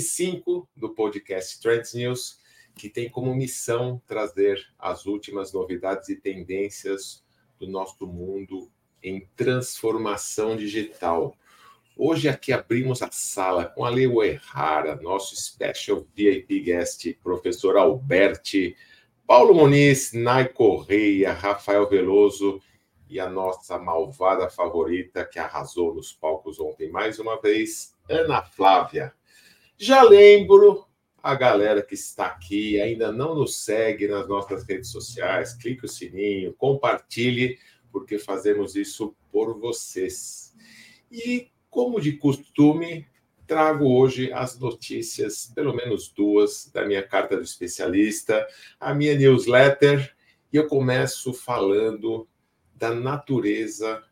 105 do podcast Trends News, que tem como missão trazer as últimas novidades e tendências do nosso mundo em transformação digital. Hoje aqui abrimos a sala com a Leo Errara, nosso special VIP guest, professor Alberti, Paulo Muniz, Nai Correia, Rafael Veloso e a nossa malvada favorita que arrasou nos palcos ontem mais uma vez, Ana Flávia. Já lembro a galera que está aqui ainda não nos segue nas nossas redes sociais, clique o sininho, compartilhe, porque fazemos isso por vocês. E como de costume, trago hoje as notícias, pelo menos duas, da minha carta do especialista, a minha newsletter, e eu começo falando da natureza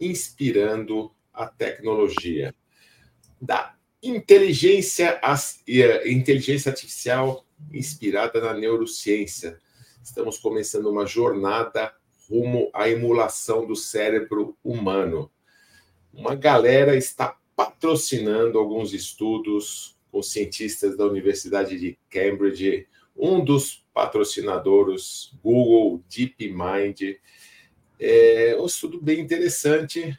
inspirando a tecnologia, da inteligência, inteligência artificial inspirada na neurociência. Estamos começando uma jornada rumo à emulação do cérebro humano uma galera está patrocinando alguns estudos com cientistas da Universidade de Cambridge, um dos patrocinadores, Google DeepMind. É um estudo bem interessante,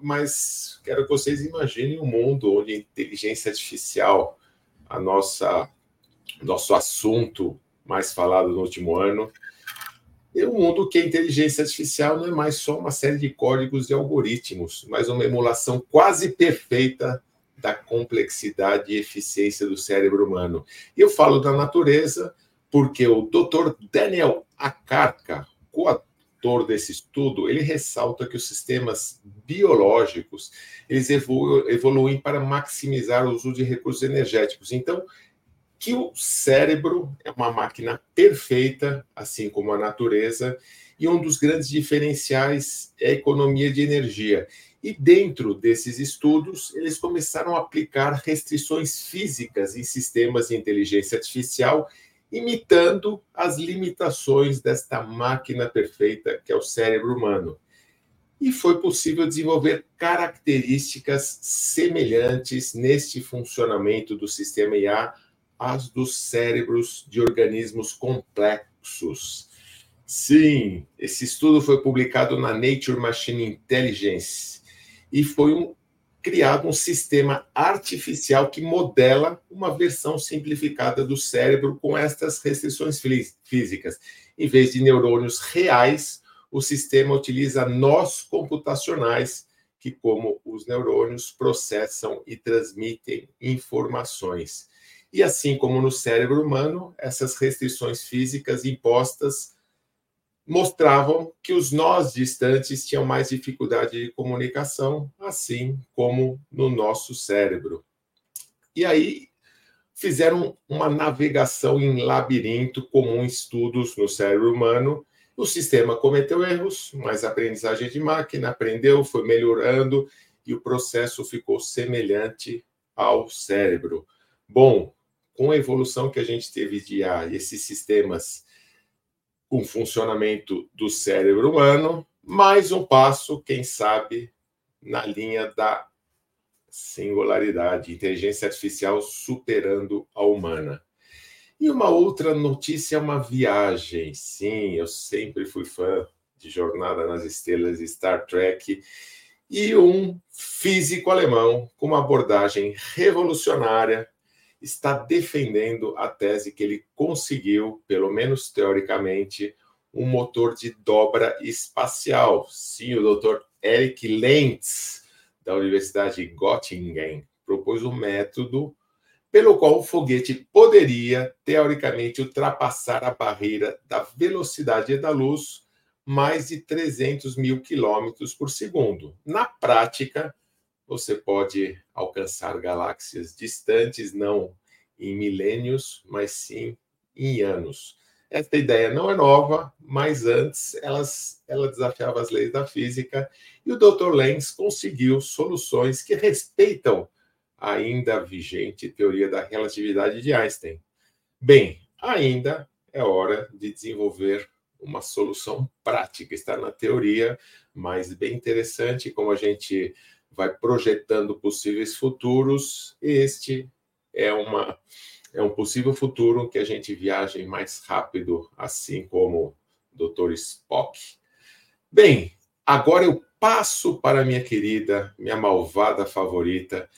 mas quero que vocês imaginem um mundo onde a inteligência artificial, a nossa nosso assunto mais falado no último ano, e um mundo que a inteligência artificial não é mais só uma série de códigos e algoritmos, mas uma emulação quase perfeita da complexidade e eficiência do cérebro humano. E eu falo da natureza porque o Dr. Daniel Akarka, coautor desse estudo, ele ressalta que os sistemas biológicos eles evoluem para maximizar o uso de recursos energéticos. Então, que o cérebro é uma máquina perfeita, assim como a natureza, e um dos grandes diferenciais é a economia de energia. E dentro desses estudos, eles começaram a aplicar restrições físicas em sistemas de inteligência artificial, imitando as limitações desta máquina perfeita que é o cérebro humano. E foi possível desenvolver características semelhantes neste funcionamento do sistema IA as dos cérebros de organismos complexos. Sim, esse estudo foi publicado na Nature Machine Intelligence e foi um, criado um sistema artificial que modela uma versão simplificada do cérebro com estas restrições físicas. Em vez de neurônios reais, o sistema utiliza nós computacionais que, como os neurônios, processam e transmitem informações. E assim como no cérebro humano, essas restrições físicas impostas mostravam que os nós distantes tinham mais dificuldade de comunicação, assim como no nosso cérebro. E aí fizeram uma navegação em labirinto comum estudos no cérebro humano. O sistema cometeu erros, mas a aprendizagem de máquina aprendeu, foi melhorando e o processo ficou semelhante ao cérebro. Bom, com a evolução que a gente teve de IA esses sistemas com funcionamento do cérebro humano, mais um passo, quem sabe, na linha da singularidade, inteligência artificial superando a humana. E uma outra notícia é uma viagem. Sim, eu sempre fui fã de Jornada nas Estrelas e Star Trek. E um físico alemão com uma abordagem revolucionária está defendendo a tese que ele conseguiu, pelo menos teoricamente, um motor de dobra espacial. Sim, o doutor Eric Lentz, da Universidade de Göttingen, propôs um método pelo qual o foguete poderia, teoricamente, ultrapassar a barreira da velocidade da luz mais de 300 mil quilômetros por segundo. Na prática, você pode alcançar galáxias distantes, não em milênios, mas sim em anos. Esta ideia não é nova, mas antes elas, ela desafiava as leis da física e o Dr. Lenz conseguiu soluções que respeitam a ainda vigente teoria da relatividade de Einstein. Bem, ainda é hora de desenvolver uma solução prática. Está na teoria, mas bem interessante como a gente vai projetando possíveis futuros. Este é uma é um possível futuro que a gente viaje mais rápido, assim como o Dr. Spock. Bem, agora eu passo para minha querida, minha malvada favorita,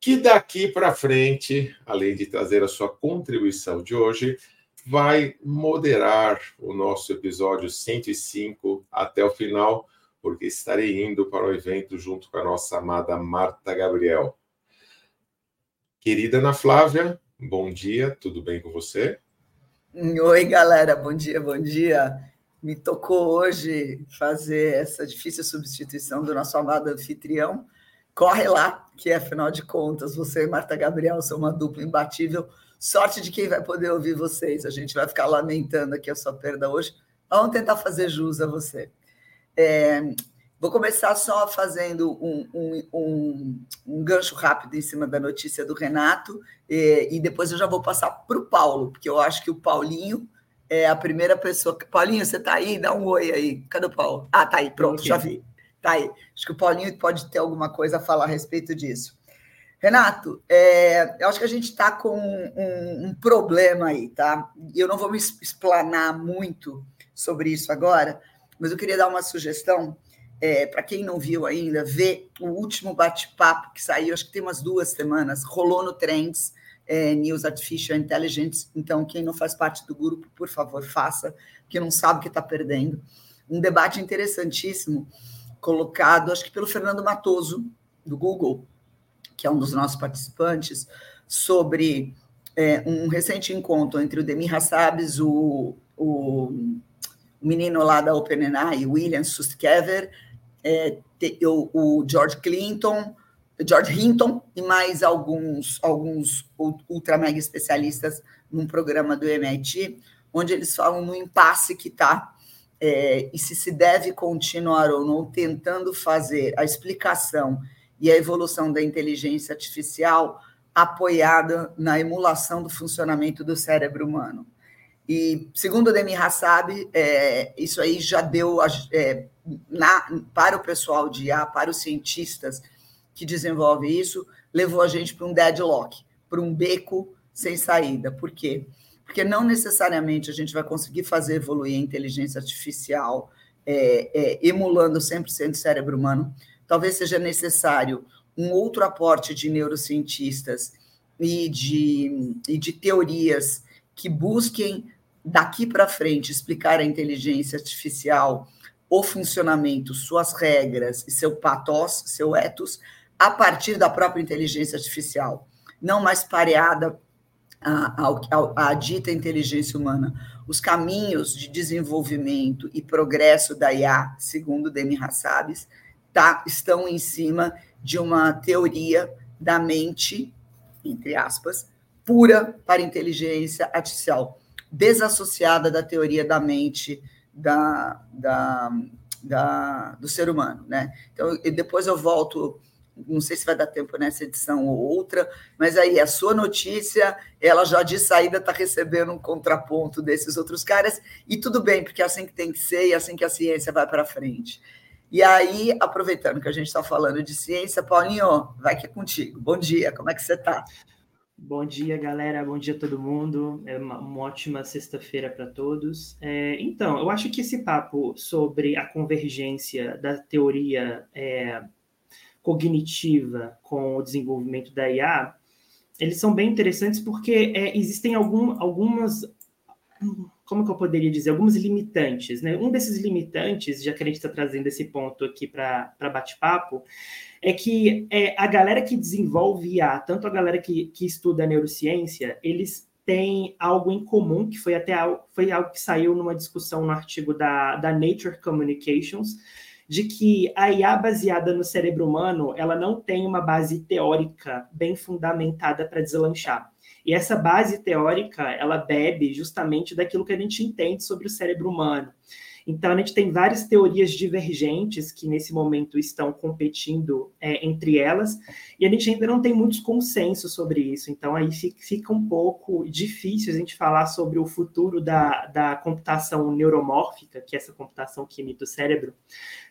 que daqui para frente, além de trazer a sua contribuição de hoje, vai moderar o nosso episódio 105 até o final, porque estarei indo para o evento junto com a nossa amada Marta Gabriel. Querida Ana Flávia, bom dia, tudo bem com você? Oi, galera, bom dia, bom dia. Me tocou hoje fazer essa difícil substituição do nosso amado anfitrião. Corre lá, que afinal de contas, você e Marta Gabriel são uma dupla imbatível. Sorte de quem vai poder ouvir vocês. A gente vai ficar lamentando aqui a sua perda hoje. Vamos tentar fazer jus a você. É, Vou começar só fazendo um, um, um, um, gancho rápido em cima da notícia do Renato, e, e depois eu já vou passar para o Paulo, porque eu acho que o Paulinho é a primeira pessoa. Paulinho, você está aí? Dá um oi aí. Cadê o Paulo? Ah, tá aí, pronto, okay. já vi. Tá aí. Acho que o Paulinho pode ter alguma coisa a falar a respeito disso. Renato, é, eu acho que a gente está com um, um, problema aí, tá? Eu não vou me explanar muito sobre isso agora, mas eu queria dar uma sugestão é, para quem não viu ainda, ver o último bate-papo que saiu, acho que tem umas duas semanas, rolou no Trends, é, News Artificial Intelligence. Então, quem não faz parte do grupo, por favor, faça, porque não sabe o que está perdendo. Um debate interessantíssimo, colocado, acho que pelo Fernando Matoso, do Google, que é um dos nossos participantes, sobre é, um recente encontro entre o Demi Hassabis, o, o, o menino lá da OpenAI, William Suskever, é, o, o George Clinton, George Hinton e mais alguns, alguns ultra mega especialistas num programa do MIT, onde eles falam no impasse que está é, e se se deve continuar ou não tentando fazer a explicação e a evolução da inteligência artificial apoiada na emulação do funcionamento do cérebro humano. E, segundo o Demi Hassab, é, isso aí já deu é, na, para o pessoal de IA, para os cientistas que desenvolvem isso, levou a gente para um deadlock, para um beco sem saída. Por quê? Porque não necessariamente a gente vai conseguir fazer evoluir a inteligência artificial é, é emulando 100% do cérebro humano. Talvez seja necessário um outro aporte de neurocientistas e de, e de teorias que busquem daqui para frente explicar a inteligência artificial, o funcionamento, suas regras e seu patos, seu ethos, a partir da própria inteligência artificial, não mais pareada à, à, à dita inteligência humana. Os caminhos de desenvolvimento e progresso da IA, segundo Demi Hassabis, tá, estão em cima de uma teoria da mente, entre aspas, pura para inteligência artificial, desassociada da teoria da mente da, da, da, do ser humano. Né? Então, depois eu volto, não sei se vai dar tempo nessa edição ou outra, mas aí a sua notícia, ela já de saída está recebendo um contraponto desses outros caras, e tudo bem, porque é assim que tem que ser e é assim que a ciência vai para frente. E aí, aproveitando que a gente está falando de ciência, Paulinho, vai que é contigo. Bom dia, como é que você está? Bom dia, galera. Bom dia todo mundo. É uma, uma ótima sexta-feira para todos. É, então, eu acho que esse papo sobre a convergência da teoria é, cognitiva com o desenvolvimento da IA, eles são bem interessantes porque é, existem algum, algumas, como que eu poderia dizer, alguns limitantes. Né? Um desses limitantes, já que a gente está trazendo esse ponto aqui para bate-papo, é que é, a galera que desenvolve IA, tanto a galera que, que estuda neurociência, eles têm algo em comum, que foi até algo, foi algo que saiu numa discussão no artigo da, da Nature Communications, de que a IA baseada no cérebro humano, ela não tem uma base teórica bem fundamentada para deslanchar. E essa base teórica, ela bebe justamente daquilo que a gente entende sobre o cérebro humano. Então, a gente tem várias teorias divergentes que nesse momento estão competindo é, entre elas, e a gente ainda não tem muitos consensos sobre isso. Então, aí fica um pouco difícil a gente falar sobre o futuro da, da computação neuromórfica, que é essa computação que imita o cérebro,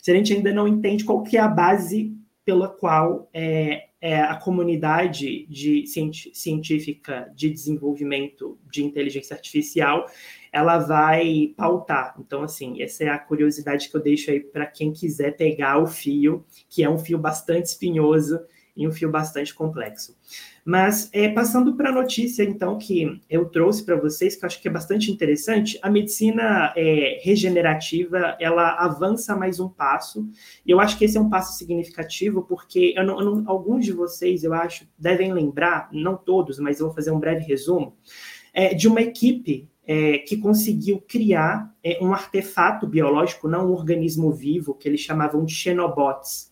se a gente ainda não entende qual que é a base pela qual é, é, a comunidade de científica de desenvolvimento de inteligência artificial ela vai pautar. Então, assim, essa é a curiosidade que eu deixo aí para quem quiser pegar o fio, que é um fio bastante espinhoso e um fio bastante complexo. Mas é, passando para a notícia, então, que eu trouxe para vocês, que eu acho que é bastante interessante, a medicina é, regenerativa, ela avança mais um passo, e eu acho que esse é um passo significativo, porque eu não, eu não, alguns de vocês, eu acho, devem lembrar, não todos, mas eu vou fazer um breve resumo, é, de uma equipe é, que conseguiu criar é, um artefato biológico, não um organismo vivo, que eles chamavam de xenobots,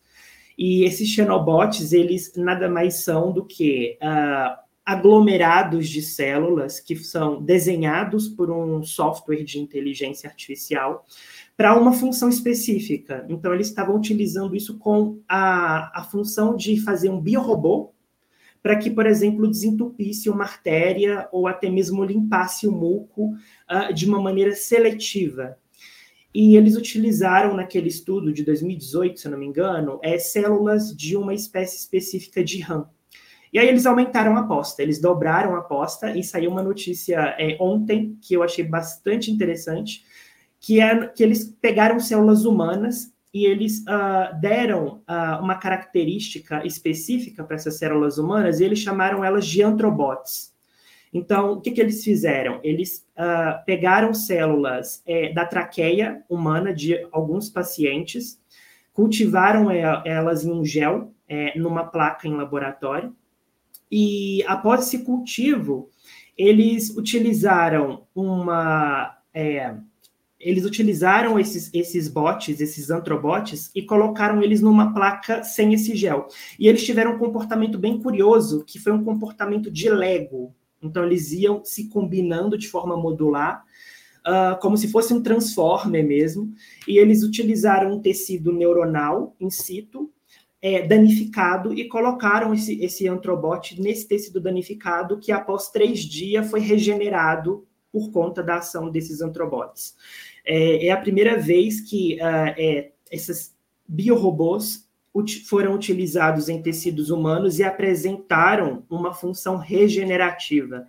e esses xenobots, eles nada mais são do que uh, aglomerados de células que são desenhados por um software de inteligência artificial para uma função específica. Então, eles estavam utilizando isso com a, a função de fazer um biorobô para que, por exemplo, desentupisse uma artéria ou até mesmo limpasse o muco uh, de uma maneira seletiva. E eles utilizaram naquele estudo de 2018, se não me engano, é, células de uma espécie específica de RAM. E aí eles aumentaram a aposta, eles dobraram a aposta e saiu uma notícia é, ontem que eu achei bastante interessante, que é que eles pegaram células humanas e eles uh, deram uh, uma característica específica para essas células humanas e eles chamaram elas de antrobots. Então, o que, que eles fizeram? Eles uh, pegaram células é, da traqueia humana de alguns pacientes, cultivaram elas em um gel, é, numa placa em laboratório, e após esse cultivo, eles utilizaram uma. É, eles utilizaram esses, esses bots, esses antrobots, e colocaram eles numa placa sem esse gel. E eles tiveram um comportamento bem curioso, que foi um comportamento de Lego. Então, eles iam se combinando de forma modular, uh, como se fosse um transformer mesmo, e eles utilizaram um tecido neuronal in situ, é, danificado, e colocaram esse, esse antrobot nesse tecido danificado, que após três dias foi regenerado por conta da ação desses antrobots. É, é a primeira vez que uh, é, esses biorobôs foram utilizados em tecidos humanos e apresentaram uma função regenerativa.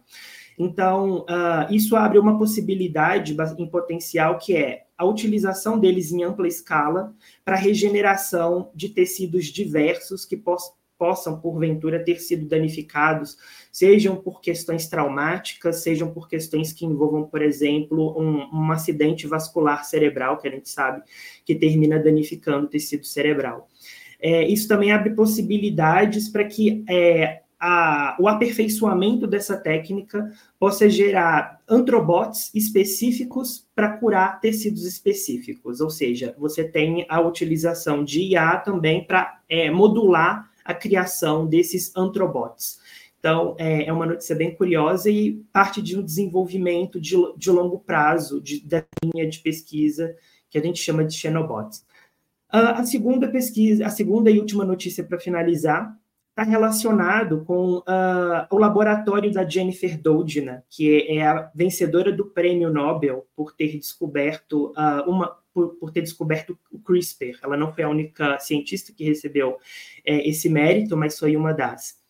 Então, uh, isso abre uma possibilidade em potencial que é a utilização deles em ampla escala para regeneração de tecidos diversos que poss possam, porventura, ter sido danificados, sejam por questões traumáticas, sejam por questões que envolvam, por exemplo, um, um acidente vascular cerebral, que a gente sabe que termina danificando o tecido cerebral. É, isso também abre possibilidades para que é, a, o aperfeiçoamento dessa técnica possa gerar antrobots específicos para curar tecidos específicos, ou seja, você tem a utilização de IA também para é, modular a criação desses antrobots. Então, é, é, uma notícia bem curiosa e parte de um desenvolvimento de, de longo prazo de, da linha de pesquisa que a gente chama de xenobots. Uh, a segunda pesquisa, a segunda e última notícia para finalizar, está relacionado com uh, o laboratório da Jennifer Doudna, que é a vencedora do prêmio Nobel por ter descoberto uh, uma por, por, ter descoberto o CRISPR. Ela não foi a única cientista que recebeu é, esse mérito, mas foi uma das.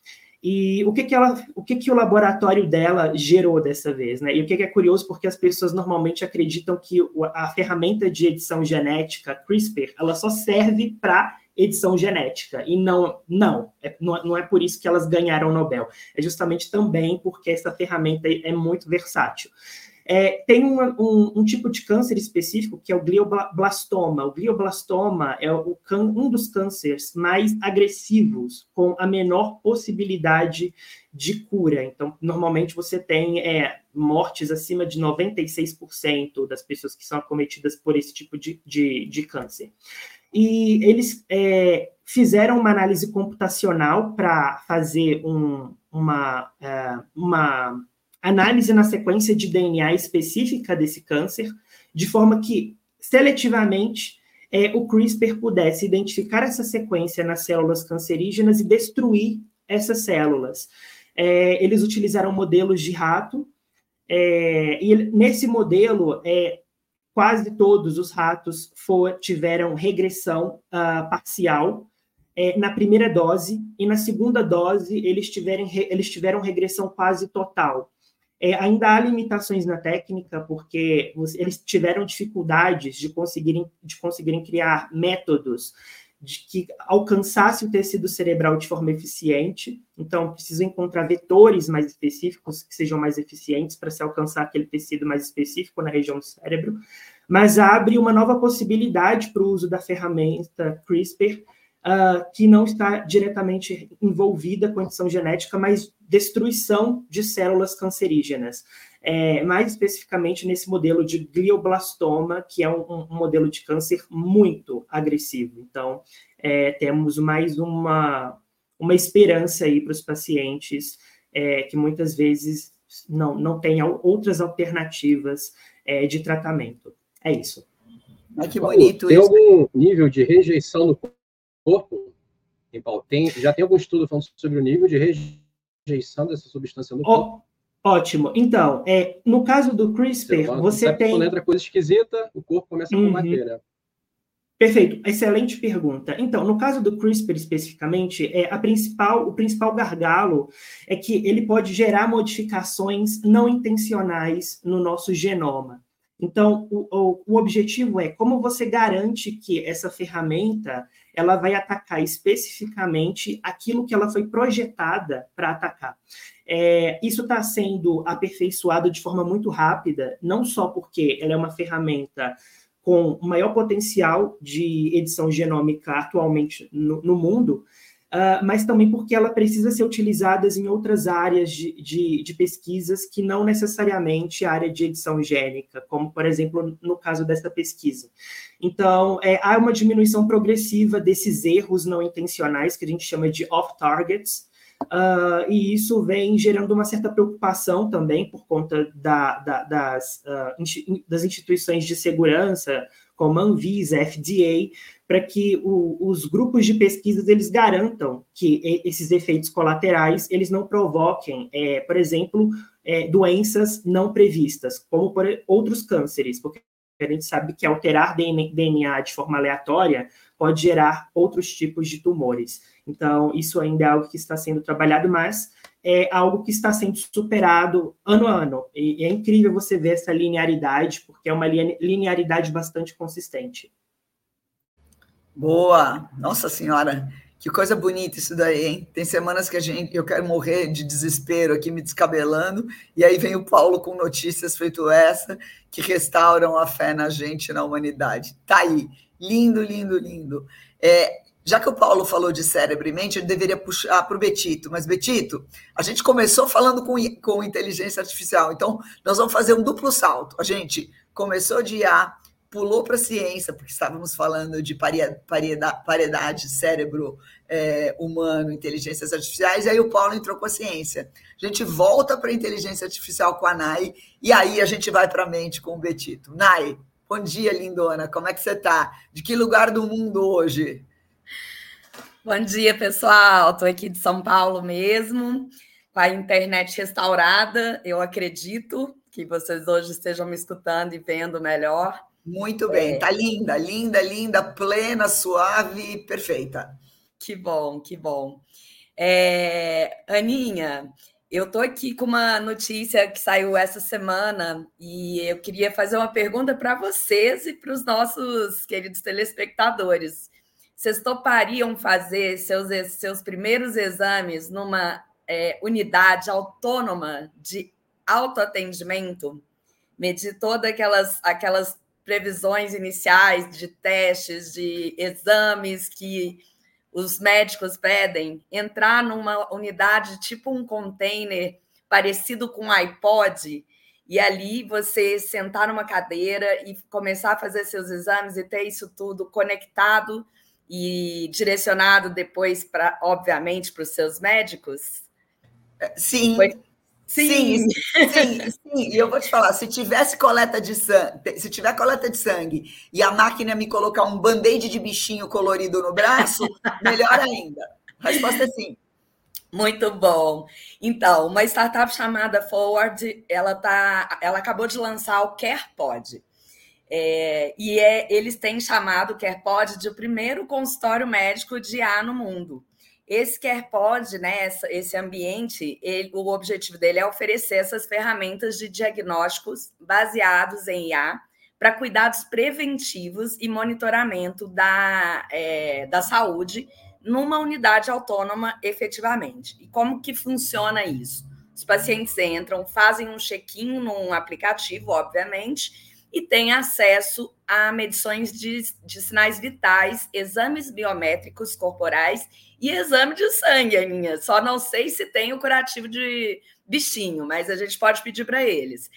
E o que que ela, o que que o laboratório dela gerou dessa vez, né? E o que, que é curioso porque as pessoas normalmente acreditam que a ferramenta de edição genética CRISPR, ela só serve para edição genética e não não é, não é por isso que elas ganharam o Nobel. É justamente também porque essa ferramenta é muito versátil. É, tem um, um, um, tipo de câncer específico que é o glioblastoma. O glioblastoma é o, um dos cânceres mais agressivos, com a menor possibilidade de cura. Então, normalmente você tem é, mortes acima de 96% das pessoas que são acometidas por esse tipo de, de, de câncer. E eles é, fizeram uma análise computacional para fazer um, uma, é, uma análise na sequência de DNA específica desse câncer, de forma que, seletivamente, é, o CRISPR pudesse identificar essa sequência nas células cancerígenas e destruir essas células. É, eles utilizaram modelos de rato, é, e nesse modelo, é, quase todos os ratos for, tiveram regressão uh, parcial é, na primeira dose, e na segunda dose eles, tiverem, eles tiveram regressão quase total. É, ainda há limitações na técnica, porque eles tiveram dificuldades de conseguirem, de conseguirem criar métodos de que alcançasse o tecido cerebral de forma eficiente. Então, precisa encontrar vetores mais específicos que sejam mais eficientes para se alcançar aquele tecido mais específico na região do cérebro. Mas abre uma nova possibilidade para o uso da ferramenta CRISPR, uh, que não está diretamente envolvida com edição genética, mas destruição de células cancerígenas é, mais especificamente nesse modelo de glioblastoma, que é um, um modelo de câncer muito agressivo. Então, é, temos mais uma, uma esperança aí para os pacientes é, que muitas vezes não, não têm outras alternativas é, de tratamento. É isso. Ah, que bonito Tem isso. algum nível de rejeição no corpo? Tem, já tem algum estudo falando sobre o nível de rejeição dessa substância no corpo? Ótimo. Então, é, no caso do CRISPR, você, você tem. Quando entra coisa esquisita, o corpo começa a uhum. combater, né? Perfeito, excelente pergunta. Então, no caso do CRISPR especificamente, é a principal, o principal gargalo é que ele pode gerar modificações não intencionais no nosso genoma. Então, o, o, o objetivo é como você garante que essa ferramenta ela vai atacar especificamente aquilo que ela foi projetada para atacar. É, isso está sendo aperfeiçoado de forma muito rápida, não só porque ela é uma ferramenta com maior potencial de edição genômica atualmente no, no mundo, uh, mas também porque ela precisa ser utilizada em outras áreas de, de, de, pesquisas que não necessariamente a área de edição gênica, como, por exemplo, no caso dessa pesquisa. Então, é, há uma diminuição progressiva desses erros não intencionais, que a gente chama de off-targets, Uh, e isso vem gerando uma certa preocupação também por conta da, da, das, uh, das instituições de segurança, como a Anvisa, FDA, para que o, os grupos de pesquisas eles garantam que esses efeitos colaterais eles não provoquem, é, por exemplo, é, doenças não previstas, como por outros cânceres, porque a gente sabe que alterar DNA de forma aleatória pode gerar outros tipos de tumores. Então, isso ainda é algo que está sendo trabalhado, mas é algo que está sendo superado ano a ano. E é incrível você ver essa linearidade, porque é uma linearidade bastante consistente. Boa! Nossa Senhora, que coisa bonita isso daí, hein? Tem semanas que a gente, eu quero morrer de desespero aqui me descabelando, e aí vem o Paulo com notícias feito essa que restauram a fé na gente, na humanidade. Tá aí. Lindo, lindo, lindo. É, já que o Paulo falou de cérebro e mente, ele deveria puxar para o Betito. Mas, Betito, a gente começou falando com, com inteligência artificial, então nós vamos fazer um duplo salto. A gente começou de IA, pulou para a ciência, porque estávamos falando de paridade, paridade cérebro é, humano, inteligências artificiais, e aí o Paulo entrou com a ciência. A gente volta para a inteligência artificial com a Nai, e aí a gente vai para a mente com o Betito. Nai, Bom dia, lindona. Como é que você está? De que lugar do mundo hoje? Bom dia, pessoal. Estou aqui de São Paulo mesmo, com a internet restaurada. Eu acredito que vocês hoje estejam me escutando e vendo melhor. Muito bem, é... tá linda, linda, linda, plena, suave, perfeita. Que bom, que bom. É... Aninha, eu estou aqui com uma notícia que saiu essa semana e eu queria fazer uma pergunta para vocês e para os nossos queridos telespectadores. Vocês topariam fazer seus, seus primeiros exames numa é, unidade autônoma de autoatendimento? Medir todas aquelas, aquelas previsões iniciais de testes, de exames que os médicos pedem entrar numa unidade tipo um container parecido com um iPod e ali você sentar numa cadeira e começar a fazer seus exames e ter isso tudo conectado e direcionado depois para, obviamente, para os seus médicos? Sim. Foi, Sim, sim, sim, E eu vou te falar, se tivesse coleta de sangue, se tiver coleta de sangue e a máquina me colocar um band-aid de bichinho colorido no braço, melhor ainda. A resposta é sim. Muito bom. Então, uma startup chamada Forward, ela tá, ela acabou de lançar o CarePod. É, e é, eles têm chamado o CarePod de o primeiro consultório médico de A no mundo. Esse CarePod, né, esse ambiente, ele, o objetivo dele é oferecer essas ferramentas de diagnósticos baseados em IA para cuidados preventivos e monitoramento da, é, da saúde numa unidade autônoma efetivamente. E como que funciona isso? Os pacientes entram, fazem um check-in num aplicativo, obviamente, e têm acesso a medições de, de sinais vitais, exames biométricos corporais e exame de sangue, Aninha. Só não sei se tem o curativo de bichinho, mas a gente pode pedir para eles.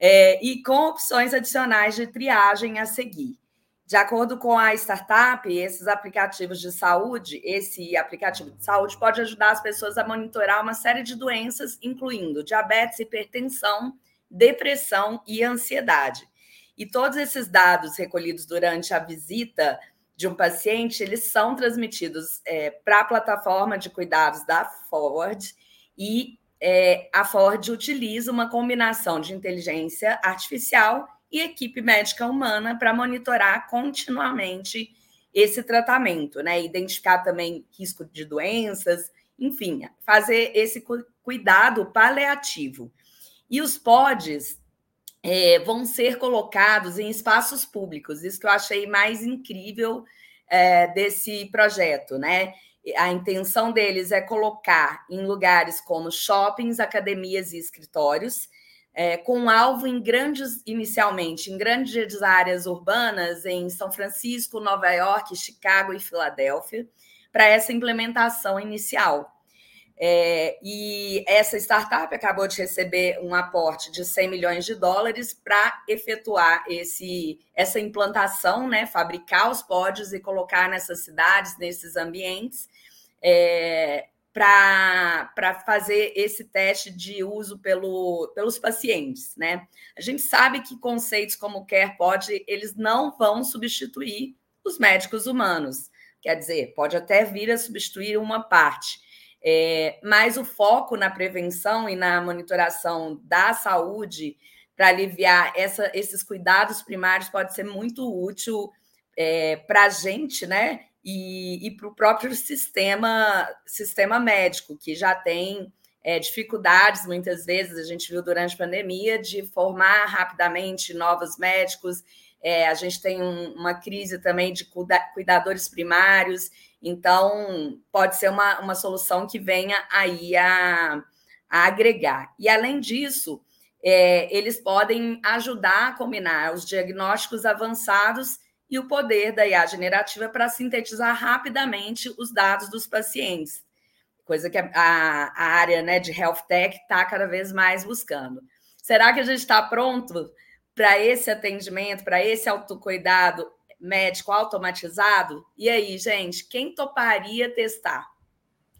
É, e com opções adicionais de triagem a seguir. De acordo com a startup, esses aplicativos de saúde, esse aplicativo de saúde pode ajudar as pessoas a monitorar uma série de doenças, incluindo diabetes, hipertensão, depressão e ansiedade. E todos esses dados recolhidos durante a visita de um paciente, eles são transmitidos é, para a plataforma de cuidados da Forward e é, a Ford utiliza uma combinação de inteligência artificial e equipe médica humana para monitorar continuamente esse tratamento, né? Identificar também risco de doenças, enfim, fazer esse cuidado paliativo. E os pods é, vão ser colocados em espaços públicos, isso que eu achei mais incrível é, desse projeto, né? A intenção deles é colocar em lugares como shoppings, academias e escritórios, é, com alvo em grandes, inicialmente, em grandes áreas urbanas, em São Francisco, Nova York, Chicago e Filadélfia, para essa implementação inicial. É, e essa startup acabou de receber um aporte de 100 milhões de dólares para efetuar esse, essa implantação, né, fabricar os pódios e colocar nessas cidades, nesses ambientes, é, para fazer esse teste de uso pelo, pelos pacientes, né? A gente sabe que conceitos como care pode, eles não vão substituir os médicos humanos. Quer dizer, pode até vir a substituir uma parte. É, mas o foco na prevenção e na monitoração da saúde para aliviar essa, esses cuidados primários pode ser muito útil é, para a gente, né? e, e para o próprio sistema, sistema médico, que já tem é, dificuldades, muitas vezes, a gente viu durante a pandemia, de formar rapidamente novos médicos. É, a gente tem um, uma crise também de cuida, cuidadores primários, então pode ser uma, uma solução que venha aí a, a agregar. E além disso, é, eles podem ajudar a combinar os diagnósticos avançados e o poder da IA generativa para sintetizar rapidamente os dados dos pacientes, coisa que a, a área né, de health tech está cada vez mais buscando. Será que a gente está pronto para esse atendimento, para esse autocuidado médico automatizado? E aí, gente, quem toparia testar?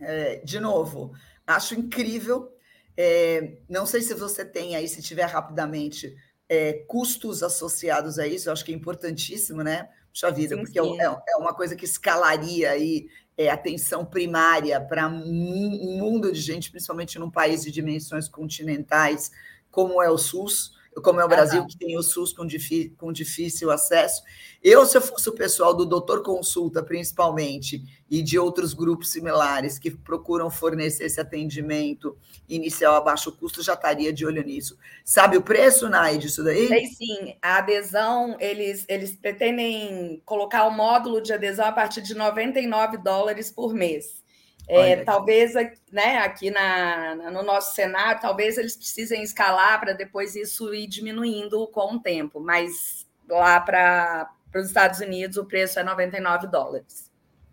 É, de novo, acho incrível. É, não sei se você tem aí, se tiver rapidamente, é, custos associados a isso, eu acho que é importantíssimo, né? Puxa vida, sim, porque é sim. É, é, uma coisa que escalaria aí é, atenção primária para um mundo de gente, principalmente num país de dimensões continentais, como é o SUS como é o Brasil, uhum. que tem o SUS com, com difícil acesso. Eu, se eu fosse o pessoal do Doutor Consulta, principalmente, e de outros grupos similares que procuram fornecer esse atendimento inicial a baixo custo, já estaria de olho nisso. Sabe o preço, Nai, disso daí? Sei sim. A adesão, eles, eles pretendem colocar o módulo de adesão a partir de 99 dólares por mês. É, talvez né, aqui na, no nosso cenário, talvez eles precisem escalar para depois isso ir diminuindo com o tempo, mas lá para os Estados Unidos o preço é 99 dólares.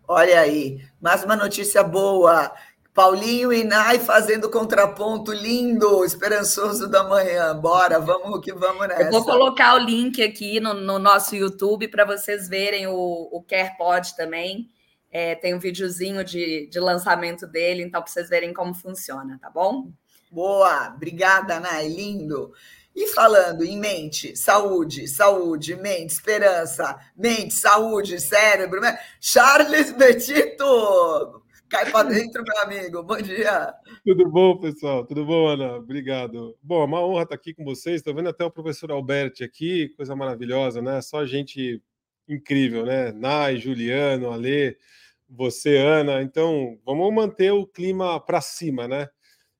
Olha aí, mais uma notícia boa. Paulinho e Nai fazendo contraponto lindo, esperançoso da manhã. Bora, vamos que vamos nessa. Eu vou colocar o link aqui no, no nosso YouTube para vocês verem o, o CarePod também. É, tem um videozinho de, de lançamento dele, então para vocês verem como funciona, tá bom? Boa, obrigada, Nai, lindo. E falando em mente, saúde, saúde, mente, esperança, mente, saúde, cérebro, né? Charles Betito, Cai para dentro, meu amigo. Bom dia. Tudo bom, pessoal? Tudo bom, Ana? Obrigado. Bom, é uma honra estar aqui com vocês. Estou vendo até o professor Alberti aqui, coisa maravilhosa, né? Só gente incrível, né? Nai, Juliano, Alê, você, Ana. Então, vamos manter o clima para cima, né?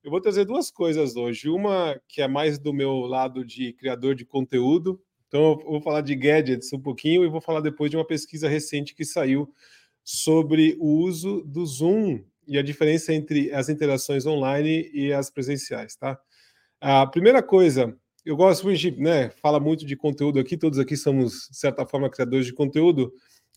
Eu vou trazer duas coisas hoje. Uma que é mais do meu lado de criador de conteúdo. Então, eu vou falar de gadgets um pouquinho e vou falar depois de uma pesquisa recente que saiu sobre o uso do Zoom e a diferença entre as interações online e as presenciais, tá? A primeira coisa, eu gosto, né, fala muito de conteúdo aqui, todos aqui somos, de certa forma, criadores de conteúdo.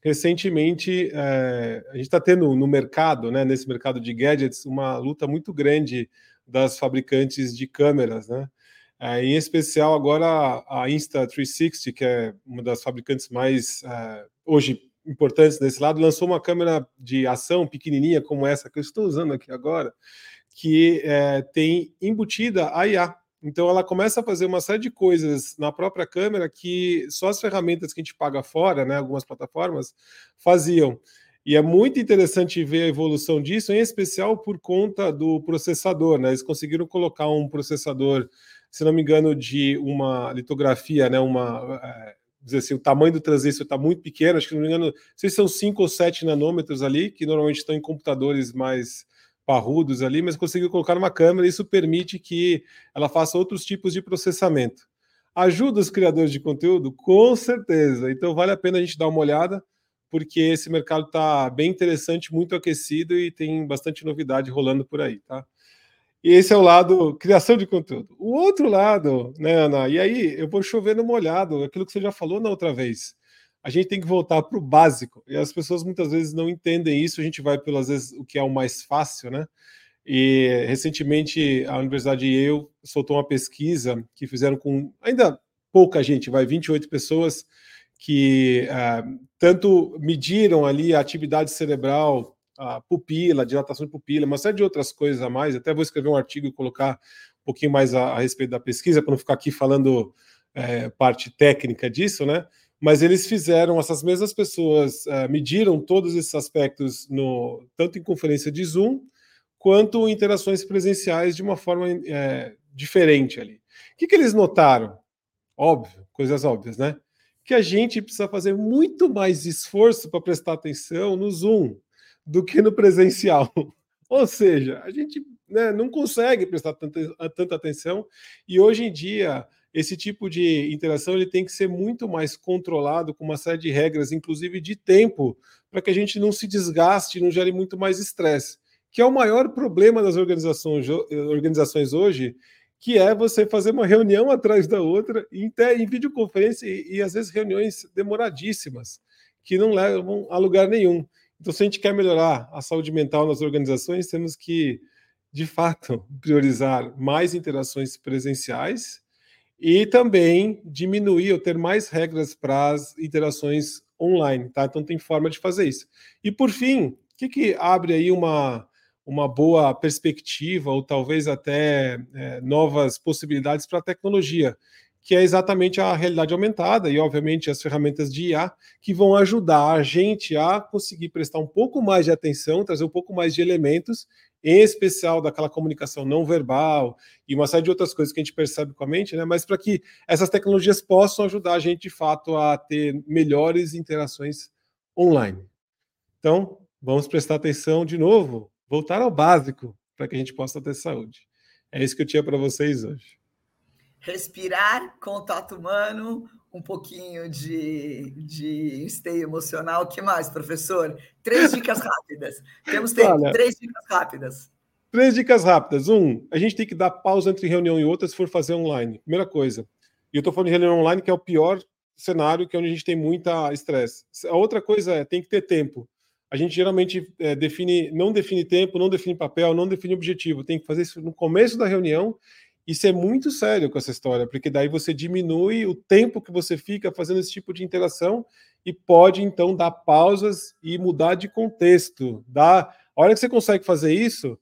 Recentemente, é, a gente está tendo no mercado, né, nesse mercado de gadgets, uma luta muito grande das fabricantes de câmeras, né? É, em especial agora a Insta360, que é uma das fabricantes mais é, hoje importantes desse lado, lançou uma câmera de ação pequenininha como essa que eu estou usando aqui agora, que tem embutida a IA. Então ela começa a fazer uma série de coisas na própria câmera que só as ferramentas que a gente paga fora, né, algumas plataformas, faziam. E é muito interessante ver a evolução disso, em especial por conta do processador. Né? Eles conseguiram colocar um processador, se não me engano, de uma litografia, né? uma, é, dizer assim, o tamanho do transistor está muito pequeno, acho que não me engano, não sei se são 5 ou 7 nanômetros ali, que normalmente estão em computadores mais parrudos ali, mas conseguiu colocar numa câmera, isso permite que ela faça outros tipos de processamento. Ajuda os criadores de conteúdo? Com certeza. Então vale a pena a gente dar uma olhada porque esse mercado está bem interessante, muito aquecido e tem bastante novidade rolando por aí, tá? E esse é o lado criação de conteúdo. O outro lado, né, Ana? E aí eu vou chover no molhado, aquilo que você já falou na outra vez. A gente tem que voltar para o básico. E as pessoas muitas vezes não entendem isso. A gente vai pelas vezes o que é o mais fácil, né? E recentemente a Universidade Yale soltou uma pesquisa que fizeram com ainda pouca gente, vai 28 pessoas que uh, tanto mediram ali a atividade cerebral, a pupila, a dilatação de pupila, uma série de outras coisas a mais. Até vou escrever um artigo e colocar um pouquinho mais a, a respeito da pesquisa, para não ficar aqui falando é, parte técnica disso, né? Mas eles fizeram, essas mesmas pessoas uh, mediram todos esses aspectos, no, tanto em conferência de Zoom, quanto em interações presenciais de uma forma é, diferente ali. O que, que eles notaram? Óbvio, coisas óbvias, né? que a gente precisa fazer muito mais esforço para prestar atenção no Zoom do que no presencial. Ou seja, a gente né, não consegue prestar tanta, tanta atenção e hoje em dia esse tipo de interação ele tem que ser muito mais controlado com uma série de regras, inclusive de tempo, para que a gente não se desgaste, não gere muito mais estresse, que é o maior problema das organizações, organizações hoje, que é você fazer uma reunião atrás da outra em, em videoconferência e, e, às vezes reuniões demoradíssimas, que não levam a lugar nenhum. Então, se a gente quer melhorar a saúde mental nas organizações, temos que, de fato, priorizar mais interações presenciais e também diminuir ou ter mais regras para as interações online, tá? Então tem forma de fazer isso. E por fim, o que, que abre aí uma uma boa perspectiva ou talvez até é, novas possibilidades para a tecnologia, que é exatamente a realidade aumentada e, obviamente, as ferramentas de IA que vão ajudar a gente a conseguir prestar um pouco mais de atenção, trazer um pouco mais de elementos, em especial daquela comunicação não verbal e uma série de outras coisas que a gente percebe com a mente, né? mas para que essas tecnologias possam ajudar a gente, de fato, a ter melhores interações online. Então, vamos prestar atenção de novo voltar ao básico para que a gente possa ter saúde. É isso que eu tinha para vocês hoje. Respirar, contato humano, um pouquinho de, de esteio emocional. O que mais, professor? Três dicas rápidas. Temos tempo, Olha, três dicas rápidas. Três dicas rápidas. Um, a gente tem que dar pausa entre reunião e outra se for fazer online. Primeira coisa. E eu estou falando de reunião online, que é o pior cenário, que é onde a gente tem muita estresse. A outra coisa é, tem que ter tempo a gente geralmente é, define, não define tempo, não define papel, não define objetivo. Tem que fazer isso no começo da reunião e ser muito sério com essa história, porque daí você diminui o tempo que você fica fazendo esse tipo de interação e pode então dar pausas e mudar de contexto. Dá, a hora que você consegue fazer isso,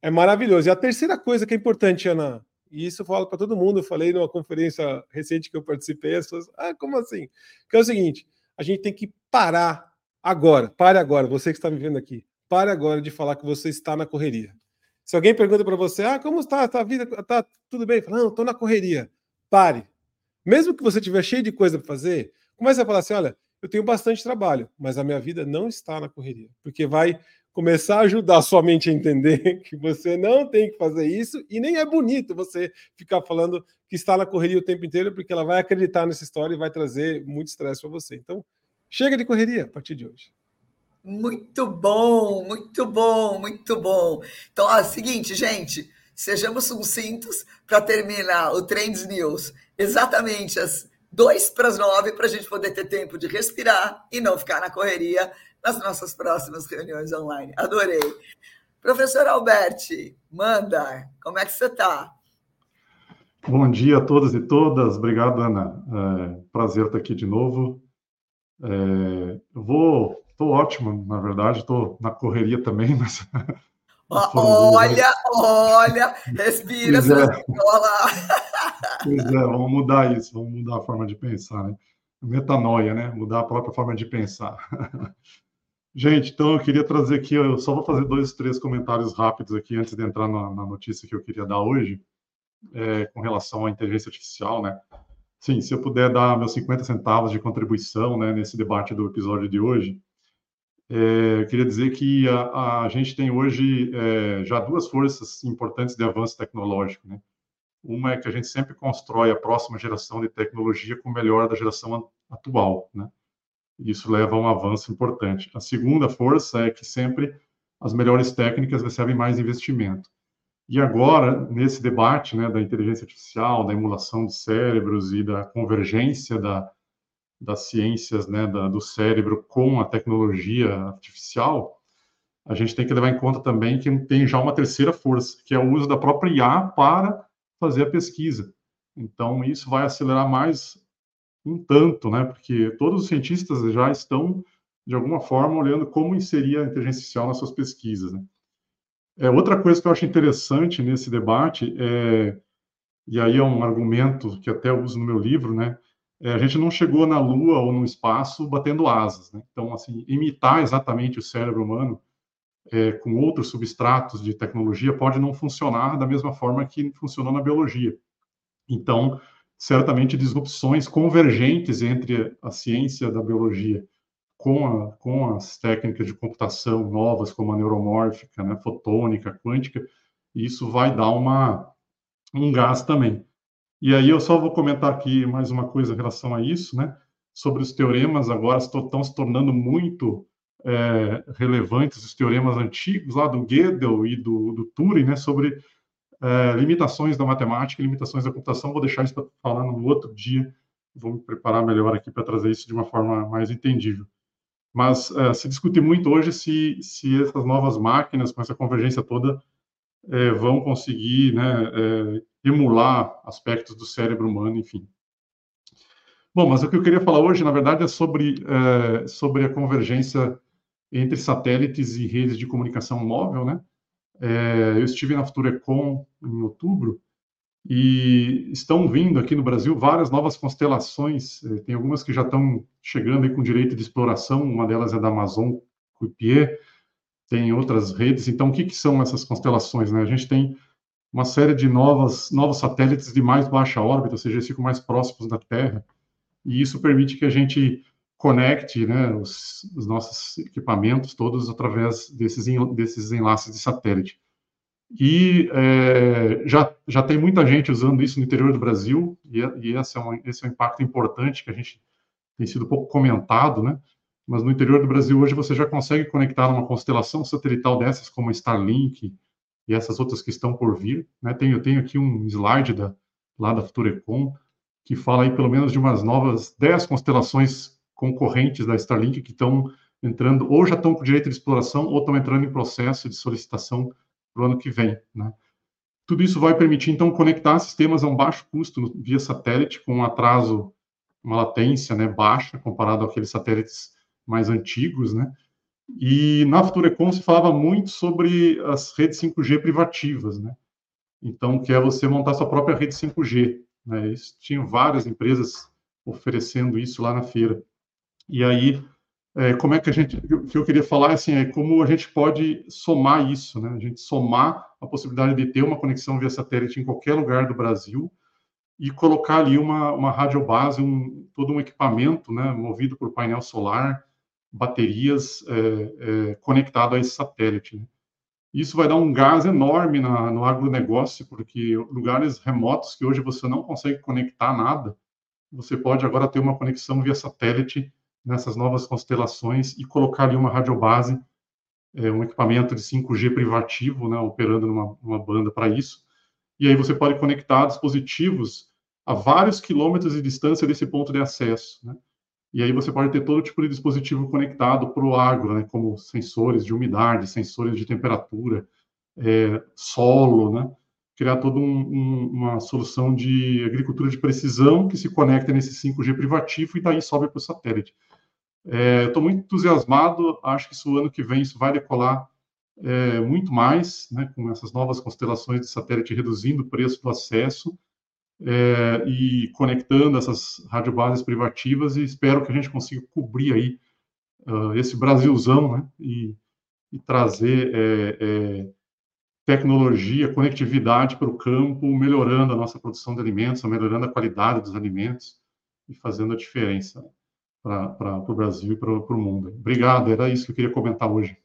é maravilhoso. E a terceira coisa que é importante, Ana, e isso eu falo para todo mundo, eu falei numa conferência recente que eu participei, as pessoas, ah, como assim? Que é o seguinte, a gente tem que parar Agora, pare agora, você que está me vendo aqui. pare agora de falar que você está na correria. Se alguém pergunta para você, ah, como está a vida? Está tudo bem? Fala, não, estou na correria. Pare. Mesmo que você estiver cheio de coisa para fazer, comece a falar assim, olha, eu tenho bastante trabalho, mas a minha vida não está na correria, porque vai começar a ajudar a sua mente a entender que você não tem que fazer isso e nem é bonito você ficar falando que está na correria o tempo inteiro, porque ela vai acreditar nessa história e vai trazer muito estresse para você. Então, chega de correria a partir de hoje. Muito bom, muito bom, muito bom. Então, ó, seguinte, gente, sejamos sucintos para terminar o Trends News exatamente às dois para as nove, para a gente poder ter tempo de respirar e não ficar na correria nas nossas próximas reuniões online. Adorei. Professor Alberti, manda, como é que você está? Bom dia a todos e todas. Obrigado, Ana. É, prazer estar aqui de novo. É, vou, estou ótimo, na verdade, estou na correria também, mas. olha, olha, respira, pois é. pois é, vamos mudar isso, vamos mudar a forma de pensar, né? Metanoia, né? Mudar a própria forma de pensar. Gente, então eu queria trazer aqui, eu só vou fazer dois, três comentários rápidos aqui antes de entrar na, na notícia que eu queria dar hoje, é, com relação à inteligência artificial, né? Sim, se eu puder dar meus 50 centavos de contribuição né, nesse debate do episódio de hoje, é, eu queria dizer que a, a gente tem hoje é, já duas forças importantes de avanço tecnológico, né? Uma é que a gente sempre constrói a próxima geração de tecnologia com o melhor da geração atual, né? Isso leva a um avanço importante. A segunda força é que sempre as melhores técnicas recebem mais investimento. E agora, nesse debate né, da inteligência artificial, da emulação de cérebros e da convergência da, das ciências né, da, do cérebro com a tecnologia artificial, a gente tem que levar em conta também que tem já uma terceira força, que é o uso da própria IA para fazer a pesquisa. Então, isso vai acelerar mais um tanto, né? Porque todos os cientistas já estão, de alguma forma, olhando como inserir a inteligência artificial nas suas pesquisas, né? É, outra coisa que eu acho interessante nesse debate, é, e aí é um argumento que até uso no meu livro, né? É, a gente não chegou na Lua ou no espaço batendo asas, né? Então, assim, imitar exatamente o cérebro humano é, com outros substratos de tecnologia pode não funcionar da mesma forma que funcionou na biologia. Então, certamente disrupções convergentes entre a ciência da biologia com, a, com as técnicas de computação novas, como a neuromórfica, né, fotônica, quântica, isso vai dar uma, um gás também. E aí eu só vou comentar aqui mais uma coisa em relação a isso, né, sobre os teoremas agora estão se tornando muito é, relevantes, os teoremas antigos lá do Gödel e do, do Turing, né, sobre é, limitações da matemática, limitações da computação, vou deixar isso para falar no outro dia, vou me preparar melhor aqui para trazer isso de uma forma mais entendível. Mas é, se discute muito hoje se, se essas novas máquinas, com essa convergência toda, é, vão conseguir né, é, emular aspectos do cérebro humano, enfim. Bom, mas o que eu queria falar hoje, na verdade, é sobre, é, sobre a convergência entre satélites e redes de comunicação móvel, né? É, eu estive na Futurecom em outubro e estão vindo aqui no Brasil várias novas constelações. É, tem algumas que já estão chegando aí com direito de exploração. Uma delas é da Amazon Cupier. Tem outras redes. Então, o que, que são essas constelações? Né? A gente tem uma série de novas, novos satélites de mais baixa órbita, ou seja, eles ficam mais próximos da Terra. E isso permite que a gente conecte né, os, os, nossos equipamentos todos através desses, desses enlaces de satélite. E é, já, já tem muita gente usando isso no interior do Brasil, e, e esse, é um, esse é um impacto importante que a gente tem sido pouco comentado, né? Mas no interior do Brasil hoje você já consegue conectar uma constelação satelital dessas, como Starlink e essas outras que estão por vir. Né? Tenho, eu tenho aqui um slide da, lá da Futurecom que fala aí pelo menos de umas novas 10 constelações concorrentes da Starlink que estão entrando, ou já estão com direito de exploração, ou estão entrando em processo de solicitação para o ano que vem. Né? Tudo isso vai permitir, então, conectar sistemas a um baixo custo via satélite, com um atraso, uma latência né, baixa, comparado àqueles satélites mais antigos, né? E na Futurecom se falava muito sobre as redes 5G privativas, né? Então, que é você montar sua própria rede 5G. Né? Isso, tinham várias empresas oferecendo isso lá na feira. E aí é, como é que a gente, o que eu queria falar assim, é como a gente pode somar isso, né? A gente somar a possibilidade de ter uma conexão via satélite em qualquer lugar do Brasil e colocar ali uma, uma radiobase, um, todo um equipamento, né, movido por painel solar, baterias é, é, conectado a esse satélite. Né? Isso vai dar um gás enorme na, no agronegócio, porque lugares remotos que hoje você não consegue conectar nada, você pode agora ter uma conexão via satélite nessas novas constelações e colocar ali uma radiobase, é, um equipamento de 5G privativo, né, operando numa, numa banda para isso. E aí você pode conectar dispositivos a vários quilômetros de distância desse ponto de acesso. Né? E aí você pode ter todo tipo de dispositivo conectado para o agro, né, como sensores de umidade, sensores de temperatura, é, solo, né, criar toda um, um, uma solução de agricultura de precisão que se conecta nesse 5G privativo e daí sobe para o satélite. É, Estou muito entusiasmado, acho que isso ano que vem isso vai decolar é, muito mais, né, com essas novas constelações de satélite reduzindo o preço do acesso, é, e conectando essas radiobases privativas e espero que a gente consiga cobrir aí uh, esse Brasilzão, né, e, e trazer é, é, tecnologia, conectividade para o campo, melhorando a nossa produção de alimentos, melhorando a qualidade dos alimentos e fazendo a diferença para o Brasil e para o mundo. Obrigado, era isso que eu queria comentar hoje.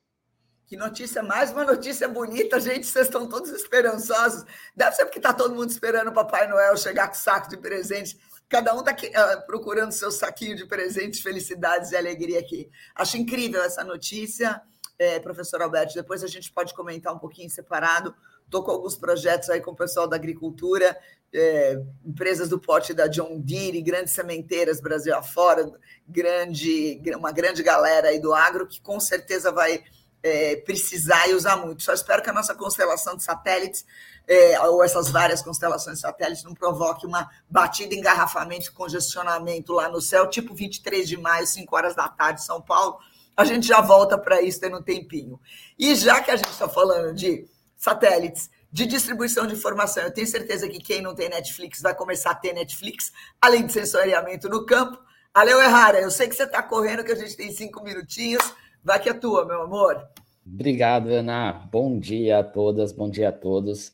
Que notícia, mais uma notícia bonita, gente. Vocês estão todos esperançosos. Deve ser porque está todo mundo esperando o Papai Noel chegar com saco de presentes. Cada um está uh, procurando seu saquinho de presentes, felicidades e alegria aqui. Acho incrível essa notícia, é, professor Alberto. Depois a gente pode comentar um pouquinho separado. Estou com alguns projetos aí com o pessoal da agricultura, é, empresas do porte da John Deere, grandes sementeiras Brasil afora, grande, uma grande galera aí do agro que com certeza vai é, precisar e usar muito. Só espero que a nossa constelação de satélites, é, ou essas várias constelações de satélites, não provoque uma batida, engarrafamento, congestionamento lá no céu, tipo 23 de maio, 5 horas da tarde, São Paulo. A gente já volta para isso tendo um tempinho. E já que a gente está falando de satélites, de distribuição de informação, eu tenho certeza que quem não tem Netflix vai começar a ter Netflix, além de sensoriamento no campo. Aleu Errara, eu sei que você está correndo, que a gente tem cinco minutinhos. Vai que é tua, meu amor. Obrigado, Ana. Bom dia a todas, bom dia a todos.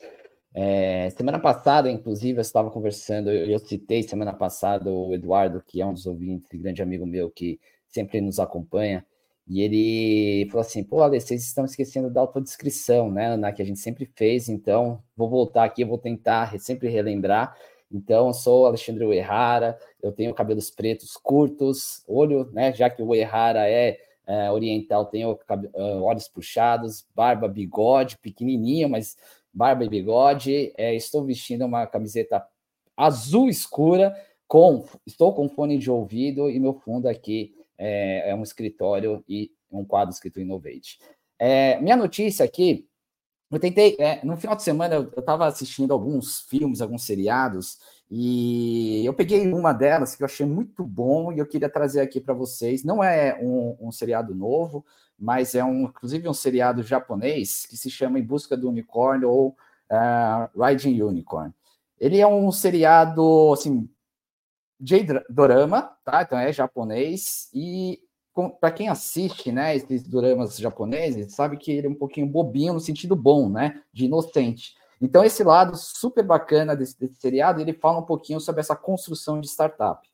É, semana passada, inclusive, eu estava conversando, eu, eu, citei semana passada o Eduardo, que é um dos ouvintes, grande amigo meu, que sempre nos acompanha, e ele falou assim: pô, Ale, vocês estão esquecendo da autodescrição, né, Ana, que a gente sempre fez, então vou voltar aqui, vou tentar sempre relembrar. Então, eu sou Alexandre Uerrara, eu tenho cabelos pretos curtos, olho, né, já que o Uerrara é é, oriental tem uh, olhos puxados, barba, bigode, pequenininho, mas barba e bigode. É, estou vestindo uma camiseta azul escura, com estou com fone de ouvido e meu fundo aqui é, é um escritório e um quadro escrito Innovate. É, minha notícia aqui, eu tentei, é, no final de semana eu estava assistindo alguns filmes, alguns seriados, e eu peguei uma delas que eu achei muito bom e eu queria trazer aqui para vocês. Não é um, um, seriado novo, mas é um, inclusive um seriado japonês que se chama Em Busca do Unicórnio ou uh, Riding Unicorn. Ele é um seriado assim J-dorama, tá? Então é japonês e para quem assiste, né, esses doramas japoneses, sabe que ele é um pouquinho bobinho no sentido bom, né, de inocente. Então, esse lado super bacana desse, desse seriado, ele fala um pouquinho sobre essa construção de startup.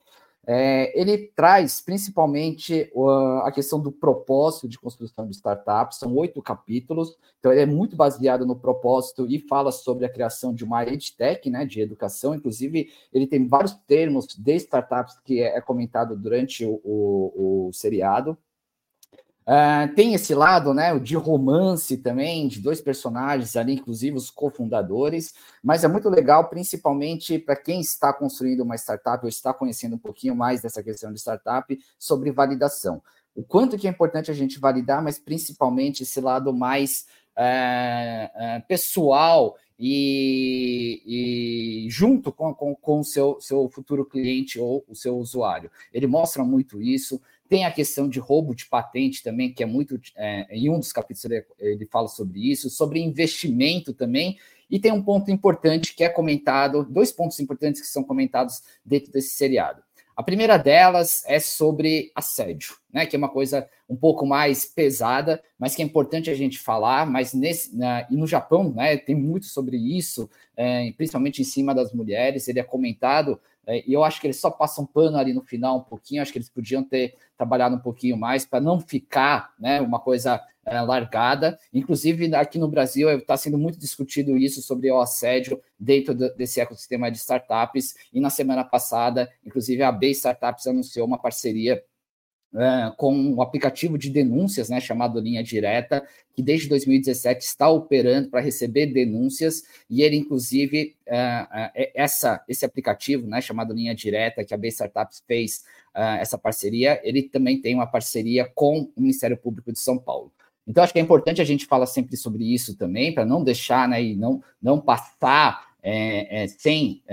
É, ele traz principalmente uh, a questão do propósito de construção de startups, são oito capítulos, então ele é muito baseado no propósito e fala sobre a criação de uma edtech, né, de educação, inclusive ele tem vários termos de startups que é, é comentado durante o, o, o seriado, Uh, tem esse lado, né, de romance também, de dois personagens ali, inclusive os cofundadores, mas é muito legal, principalmente para quem está construindo uma startup ou está conhecendo um pouquinho mais dessa questão de startup, sobre validação. O quanto que é importante a gente validar, mas principalmente esse lado mais uh, uh, pessoal e, e, junto com, com, com o seu, seu futuro cliente ou o seu usuário. Ele mostra muito isso. Tem a questão de roubo de patente também, que é muito. É, em um dos capítulos ele, fala sobre isso, sobre investimento também. E tem um ponto importante que é comentado, dois pontos importantes que são comentados dentro desse seriado. A primeira delas é sobre assédio, né, que é uma coisa um pouco mais pesada, mas que é importante a gente falar. Mas nesse, na, e no Japão, né, tem muito sobre isso, é, principalmente em cima das mulheres. Ele é comentado e eu acho que eles só passam pano ali no final um pouquinho. Acho que eles podiam ter trabalhado um pouquinho mais para não ficar né, uma coisa é, largada. Inclusive, aqui no Brasil, está sendo muito discutido isso sobre o assédio dentro do, desse ecossistema de startups. E na semana passada, inclusive, a B Startups anunciou uma parceria é, com um aplicativo de denúncias, né, chamado Linha Direta, que desde 2017 está operando para receber denúncias, e ele, inclusive, é, é, essa, esse aplicativo, né, chamado Linha Direta, que a B Startups fez é, essa parceria, ele também tem uma parceria com o Ministério Público de São Paulo. Então, acho que é importante a gente falar sempre sobre isso também, para não deixar né, e não, não passar é, é, sem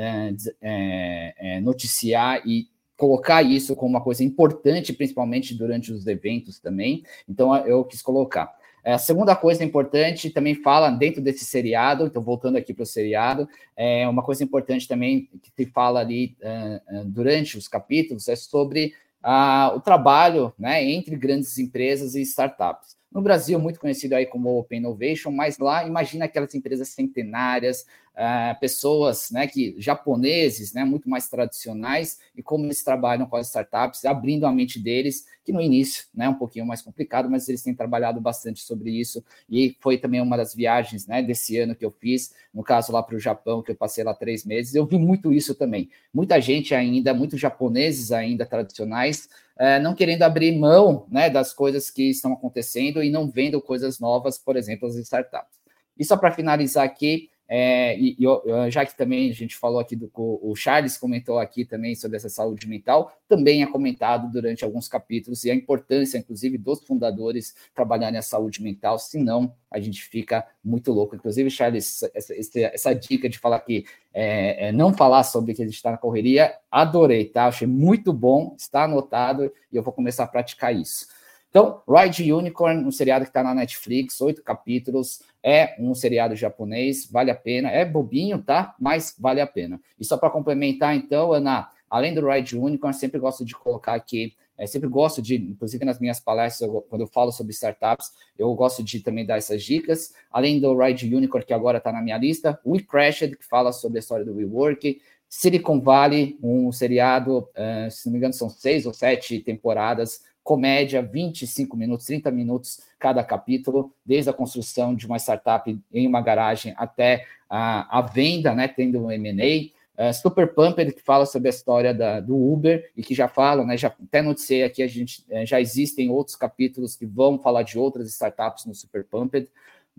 noticiar e colocar isso como uma coisa importante, principalmente durante os eventos também. Então, eu quis colocar. É, a segunda coisa importante também fala dentro desse seriado, então voltando aqui para o seriado, é uma coisa importante também que se fala ali uh, durante os capítulos é sobre uh, o trabalho né, entre grandes empresas e startups. No Brasil, muito conhecido aí como Open Innovation, mas lá imagina aquelas empresas centenárias, uh, pessoas, né, que japoneses, né, muito mais tradicionais, e como eles trabalham com as startups, abrindo a mente deles, que no início, né, um pouquinho mais complicado, mas eles têm trabalhado bastante sobre isso, e foi também uma das viagens, né, desse ano que eu fiz, no caso lá para o Japão, que eu passei lá três meses, eu vi muito isso também. Muita gente ainda, muitos japoneses ainda tradicionais, uh, não querendo abrir mão, né, das coisas que estão acontecendo e não vendo coisas novas, por exemplo, as startups. E só para finalizar aqui, é, e, e, já que também a gente falou aqui do o Charles comentou aqui também sobre essa saúde mental, também é comentado durante alguns capítulos e a importância, inclusive, dos fundadores trabalharem a saúde mental, senão a gente fica muito louco. Inclusive, Charles, essa, essa, essa dica de falar que é, é, não falar sobre que a gente está na correria, adorei, tá? Achei muito bom, está anotado e eu vou começar a praticar isso. Então, Ride Unicorn, um seriado que está na Netflix, oito capítulos, é um seriado japonês, vale a pena, é bobinho, tá? Mas vale a pena. E só para complementar, então, Ana, além do Ride Unicorn, sempre gosto de colocar aqui, é, sempre gosto de, inclusive nas minhas palestras, eu, quando eu falo sobre startups, eu gosto de também dar essas dicas. Além do Ride Unicorn, que agora está na minha lista, We Crashed, que fala sobre a história do WeWork, Silicon Valley, um seriado, uh, se não me engano, são seis ou sete temporadas, comédia, 25 minutos, 30 minutos cada capítulo, desde a construção de uma startup em uma garagem até a, a venda, né, tendo um M&A. Uh, Super Pumper, que fala sobre a história da, do Uber e que já fala, né, já até noticiei aqui, a gente uh, já existem outros capítulos que vão falar de outras startups no Super Pumped.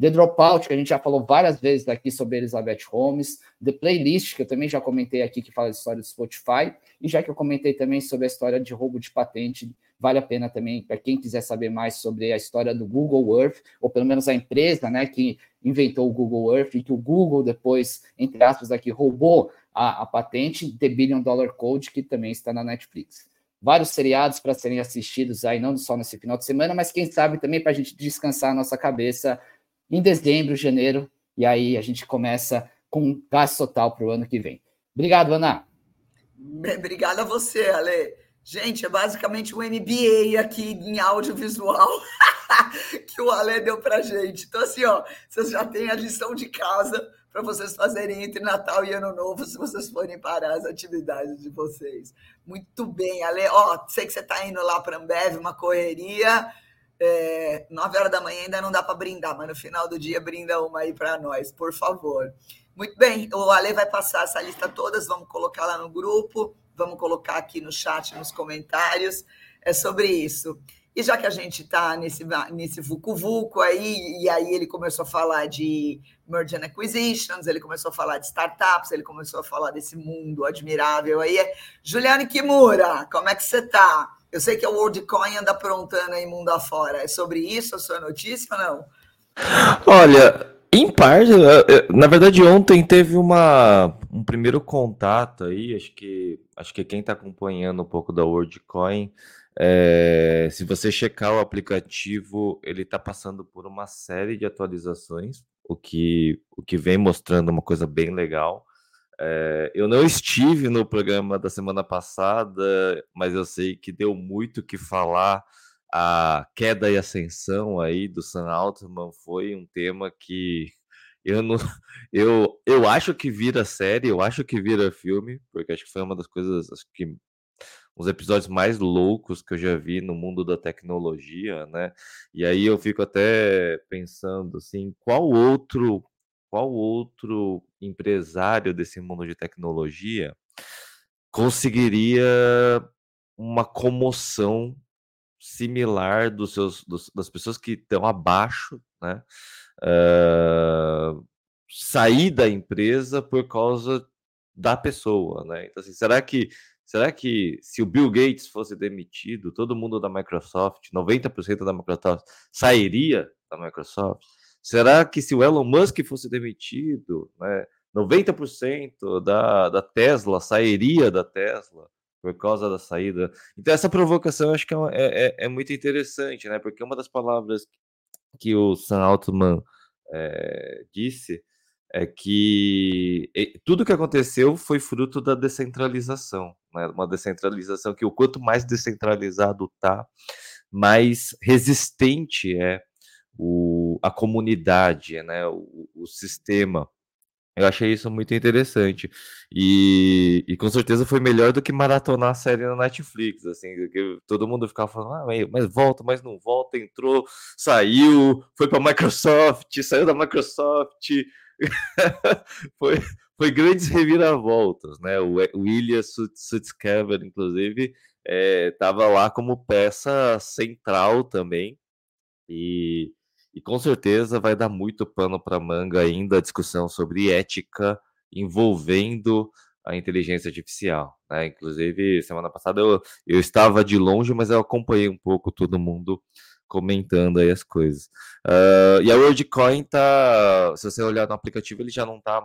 The Dropout, que a gente já falou várias vezes aqui sobre Elizabeth Holmes, The Playlist, que eu também já comentei aqui, que fala da história do Spotify, e já que eu comentei também sobre a história de roubo de patente Vale a pena também, para quem quiser saber mais sobre a história do Google Earth, ou pelo menos a empresa né, que inventou o Google Earth e que o Google depois, entre aspas, aqui, roubou a, a patente, The Billion Dollar Code, que também está na Netflix. Vários seriados para serem assistidos aí, não só nesse final de semana, mas quem sabe também para a gente descansar a nossa cabeça em dezembro, janeiro, e aí a gente começa com gás total para o ano que vem. Obrigado, Ana. Obrigada a você, Ale. Gente, é basicamente um MBA aqui em audiovisual que o Ale deu para gente. Então, assim, ó, vocês já têm a lição de casa para vocês fazerem entre Natal e Ano Novo, se vocês forem parar as atividades de vocês. Muito bem, Ale. Ó, sei que você está indo lá para Ambev, uma correria. É, 9 horas da manhã ainda não dá para brindar, mas no final do dia brinda uma aí para nós, por favor. Muito bem, o Ale vai passar essa lista todas, vamos colocar lá no grupo vamos colocar aqui no chat, nos comentários, é sobre isso. E já que a gente está nesse, nesse vucu-vucu aí, e aí ele começou a falar de merger and acquisitions, ele começou a falar de startups, ele começou a falar desse mundo admirável aí. Juliane Kimura, como é que você está? Eu sei que o WorldCoin anda aprontando aí mundo afora. É sobre isso a sua notícia ou não? Olha, em parte, na verdade, ontem teve uma, um primeiro contato aí, acho que, acho que quem está acompanhando um pouco da WorldCoin, é, se você checar o aplicativo, ele está passando por uma série de atualizações, o que, o que vem mostrando uma coisa bem legal. É, eu não estive no programa da semana passada, mas eu sei que deu muito que falar. A queda e ascensão aí do Sam Altman foi um tema que eu não, eu, eu acho que vira série, eu acho que vira filme, porque acho que foi uma das coisas acho que uns episódios mais loucos que eu já vi no mundo da tecnologia, né? E aí eu fico até pensando assim, qual outro qual outro empresário desse mundo de tecnologia conseguiria uma comoção similar dos seus dos, das pessoas que estão abaixo, né? Uh, sair da empresa por causa da pessoa, né? Então, assim, será que será que se o Bill Gates fosse demitido, todo mundo da Microsoft, 90% da Microsoft sairia da Microsoft? Será que se o Elon Musk fosse demitido, né, 90% da, da Tesla sairia da Tesla por causa da saída? Então, essa provocação acho que é, é, é, é muito interessante, né? Porque uma das palavras que o Sam Altman é, disse é que tudo que aconteceu foi fruto da descentralização, né? uma descentralização que o quanto mais descentralizado tá, mais resistente é o, a comunidade, né? o, o sistema. Eu achei isso muito interessante. E, e, com certeza foi melhor do que maratonar a série na Netflix, assim, que todo mundo ficava falando, ah, mas volta, mas não volta, entrou, saiu, foi para a Microsoft, saiu da Microsoft. foi, foi grandes reviravoltas, né? O William Sutskever, inclusive, estava é, lá como peça central também. E e com certeza vai dar muito pano para manga ainda a discussão sobre ética envolvendo a inteligência artificial. Né? Inclusive, semana passada eu, eu estava de longe, mas eu acompanhei um pouco todo mundo comentando aí as coisas. Uh, e a WorldCoin tá, se você olhar no aplicativo, ele já não está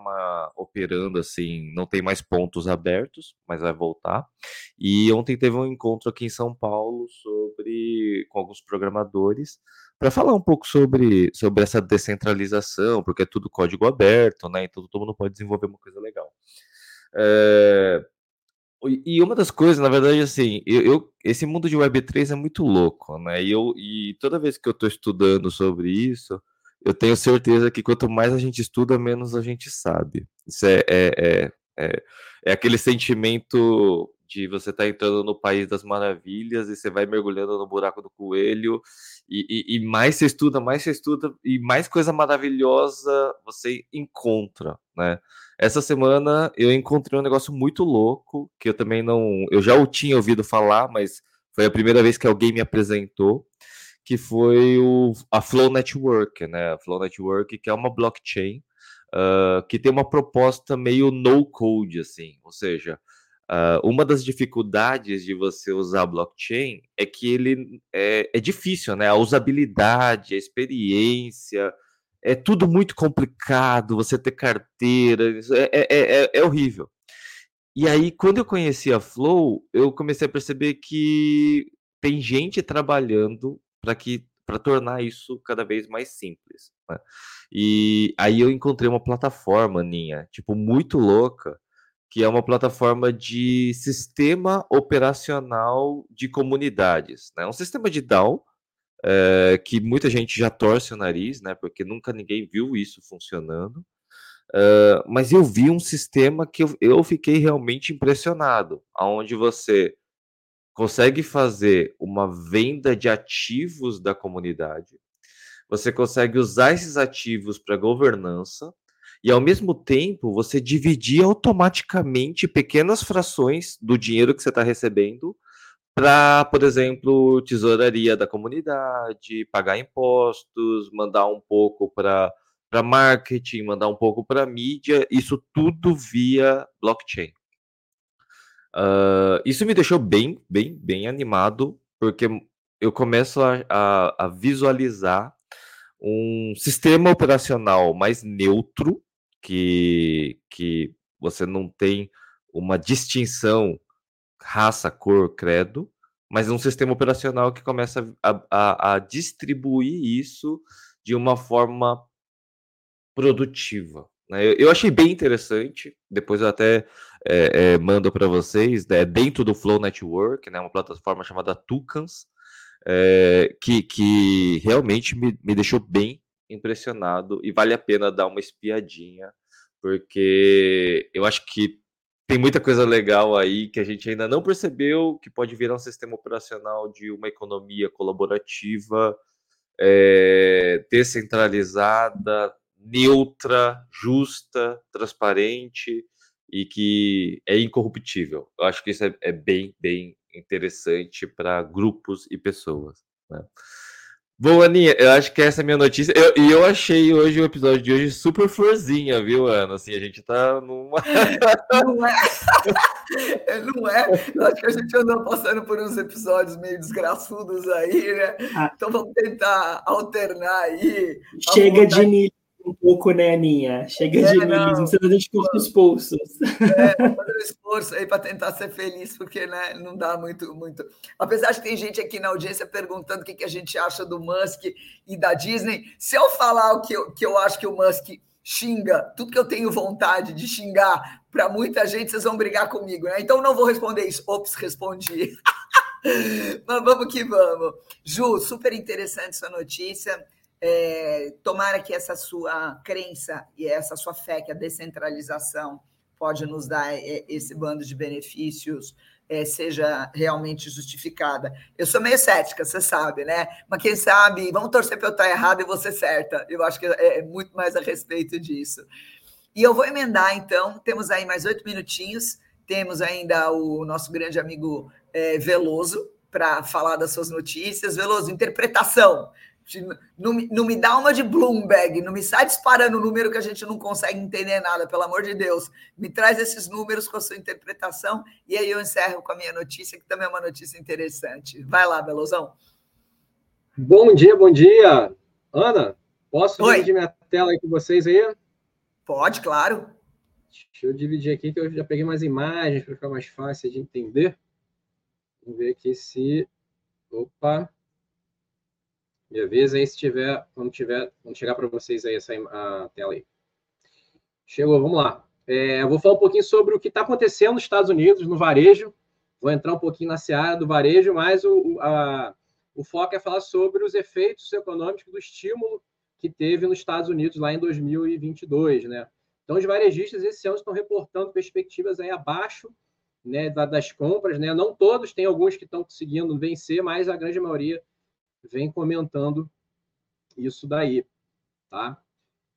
operando assim, não tem mais pontos abertos, mas vai voltar. E ontem teve um encontro aqui em São Paulo sobre com alguns programadores para falar um pouco sobre, sobre essa descentralização, porque é tudo código aberto, né? Então todo mundo pode desenvolver uma coisa legal. É... E uma das coisas, na verdade, assim, eu, eu, esse mundo de Web3 é muito louco, né? E, eu, e toda vez que eu estou estudando sobre isso, eu tenho certeza que quanto mais a gente estuda, menos a gente sabe. Isso é, é, é, é, é aquele sentimento de você estar tá entrando no país das maravilhas e você vai mergulhando no buraco do coelho e, e, e, mais você estuda, mais você estuda e mais coisa maravilhosa você encontra, né? Essa semana eu encontrei um negócio muito louco que eu também não, eu já o tinha ouvido falar, mas foi a primeira vez que alguém me apresentou, que foi o, a Flow Network, né? A Flow Network que é uma blockchain uh, que tem uma proposta meio no code, assim, ou seja, Uh, uma das dificuldades de você usar blockchain é que ele é, é, difícil, né? A usabilidade, a experiência, é tudo muito complicado. Você ter carteira, é, é, é, é horrível. E aí, quando eu conheci a Flow, eu comecei a perceber que tem gente trabalhando para que para tornar isso cada vez mais simples. Né? E aí eu encontrei uma plataforma, Ninha, tipo, muito louca, que é uma plataforma de sistema operacional de comunidades. Né? Um sistema de DAO, é, que muita gente já torce o nariz, né? porque nunca ninguém viu isso funcionando. Uh, mas eu vi um sistema que eu, eu fiquei realmente impressionado, aonde você consegue fazer uma venda de ativos da comunidade, você consegue usar esses ativos para governança, e ao mesmo tempo você dividir automaticamente pequenas frações do dinheiro que você está recebendo para, por exemplo, tesouraria da comunidade, pagar impostos, mandar um pouco para para marketing, mandar um pouco para mídia, isso tudo via blockchain. Uh, isso me deixou bem, bem, bem animado, porque eu começo a, a, a visualizar um sistema operacional mais neutro que, que você não tem uma distinção raça, cor, credo, mas um sistema operacional que começa a, a, a distribuir isso de uma forma produtiva, Né? Eu, eu, achei bem interessante. Depois eu até é, é, mando para vocês, né, dentro do Flow Network, né, uma plataforma chamada Tucans, é, que, que realmente me, me deixou bem impressionado e vale a pena dar uma espiadinha, porque eu acho que tem muita coisa legal aí que a gente ainda não percebeu, que pode virar um sistema operacional de uma economia colaborativa, é, descentralizada, neutra, justa, transparente e que é incorruptível. Eu acho que isso é, é bem, bem interessante para grupos e pessoas. Né? Bom, Aninha, eu acho que essa é a minha notícia. E eu, eu, achei hoje o episódio de hoje super florzinha, viu, Ana? Assim, a gente tá numa. Não é. Não é. Eu acho que a gente andou passando por uns episódios meio desgraçudos aí, né? Ah. Então vamos tentar alternar aí. Chega de nicho um pouco, né, Aninha? Chega é, de niilismo, você a gente curta os pulsos. É, fazer um esforço aí para tentar ser feliz, porque né, não dá muito, muito. Apesar de tem gente aqui na audiência perguntando o que, que a gente acha do Musk e da Disney. Se eu falar o que eu, que eu acho que o Musk xinga, tudo que eu tenho vontade de xingar para muita gente, vocês vão brigar comigo, né? Então não vou responder isso. Ops, respondi. Mas vamos que vamos. Ju, super interessante sua notícia. É, tomara que essa sua crença e essa sua fé que a descentralização pode nos dar é, esse bando de benefícios é, seja realmente justificada. Eu sou meio cética, você sabe, né? Mas quem sabe, vamos torcer para eu estar errado e você certa. Eu acho que é, é muito mais a respeito disso. E eu vou emendar, então, temos aí mais oito minutinhos, temos ainda o nosso grande amigo é, Veloso para falar das suas notícias. Veloso, interpretação. Não, não me dá uma de Bloomberg, não me sai disparando número que a gente não consegue entender nada, pelo amor de Deus. Me traz esses números com a sua interpretação e aí eu encerro com a minha notícia, que também é uma notícia interessante. Vai lá, Belozão. Bom dia, bom dia. Ana, posso Oi. dividir minha tela aí com vocês aí? Pode, claro. Deixa eu dividir aqui, que eu já peguei mais imagens para ficar mais fácil de entender. Vamos ver aqui se. Opa! Me avisa aí se tiver, quando tiver, quando chegar para vocês aí essa a tela aí. Chegou, vamos lá. É, eu vou falar um pouquinho sobre o que está acontecendo nos Estados Unidos, no varejo. Vou entrar um pouquinho na seara do varejo, mas o, a, o foco é falar sobre os efeitos econômicos do estímulo que teve nos Estados Unidos lá em 2022, né? Então, os varejistas esse ano estão reportando perspectivas aí abaixo né, das compras, né? Não todos, tem alguns que estão conseguindo vencer, mas a grande maioria vem comentando isso daí, tá?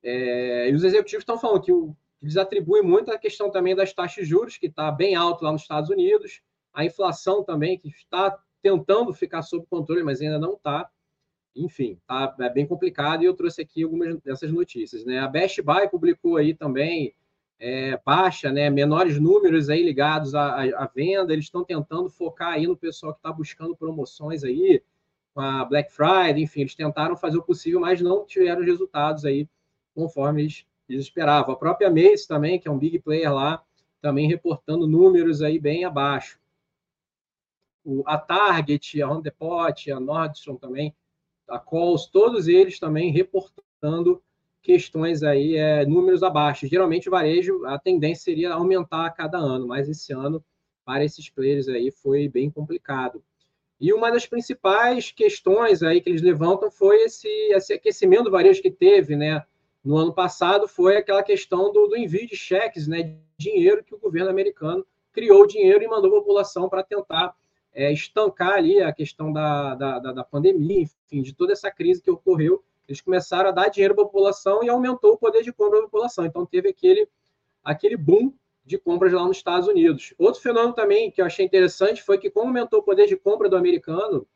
É, e os executivos estão falando que o, eles atribuem muito a questão também das taxas de juros, que está bem alto lá nos Estados Unidos, a inflação também, que está tentando ficar sob controle, mas ainda não está. Enfim, tá, é bem complicado e eu trouxe aqui algumas dessas notícias. Né? A Best Buy publicou aí também é, baixa, né, menores números aí ligados à, à venda, eles estão tentando focar aí no pessoal que está buscando promoções aí, com a Black Friday, enfim, eles tentaram fazer o possível, mas não tiveram resultados aí conforme eles, eles esperavam. A própria Mace também, que é um big player lá, também reportando números aí bem abaixo. O, a Target, a Home Depot, a Nordstrom também, a Coles, todos eles também reportando questões aí, é, números abaixo. Geralmente o varejo, a tendência seria aumentar a cada ano, mas esse ano, para esses players aí, foi bem complicado. E uma das principais questões aí que eles levantam foi esse, esse aquecimento do varejo que teve, né? No ano passado foi aquela questão do, do envio de cheques, né? Dinheiro que o governo americano criou dinheiro e mandou a população para tentar é, estancar ali a questão da, da, da, pandemia, enfim, de toda essa crise que ocorreu. Eles começaram a dar dinheiro para a população e aumentou o poder de compra da população. Então teve aquele, aquele boom de compras lá nos Estados Unidos. Outro fenômeno também que eu achei interessante foi que, como aumentou o poder de compra do americano,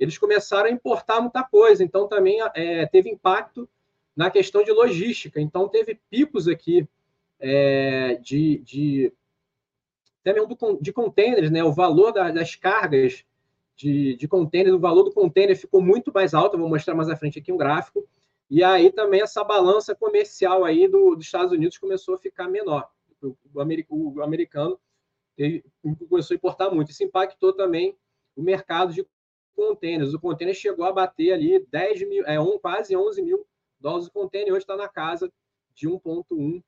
eles começaram a importar muita coisa. Então, também é, teve impacto na questão de logística. Então, teve picos aqui é, de, de, até mesmo do, de containers, né? O valor da, das cargas de, de containers, o valor do container ficou muito mais alto. Vou mostrar mais à frente aqui um gráfico. E aí também essa balança comercial aí do, dos Estados Unidos começou a ficar menor o, americano começou a importar muito. Isso impactou também o mercado de contêineres. O contêiner chegou a bater ali 10 mil, é, um, quase 11 mil dólares o contêiner, hoje está na casa de 1,1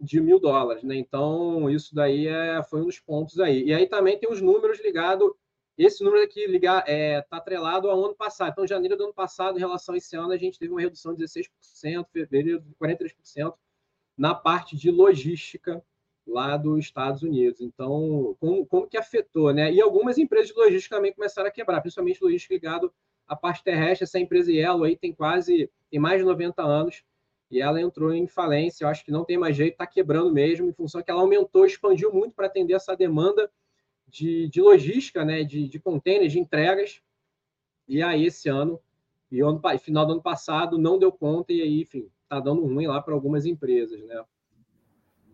de mil dólares, né? Então, isso daí é, foi um dos pontos aí. E aí também tem os números ligados. Esse número aqui está é, tá atrelado ao ano passado. Então, janeiro do ano passado, em relação a esse ano, a gente teve uma redução de 16%, fevereiro de 43% na parte de logística lá dos Estados Unidos. Então, como, como que afetou, né? E algumas empresas de logística também começaram a quebrar, principalmente logística ligado à parte terrestre. Essa empresa Yellow aí tem quase, tem mais de 90 anos e ela entrou em falência. Eu acho que não tem mais jeito, está quebrando mesmo, em função que ela aumentou, expandiu muito para atender essa demanda de, de logística, né? De, de containers, de entregas. E aí, esse ano, e ano, final do ano passado, não deu conta, e aí, enfim, está dando ruim lá para algumas empresas, né?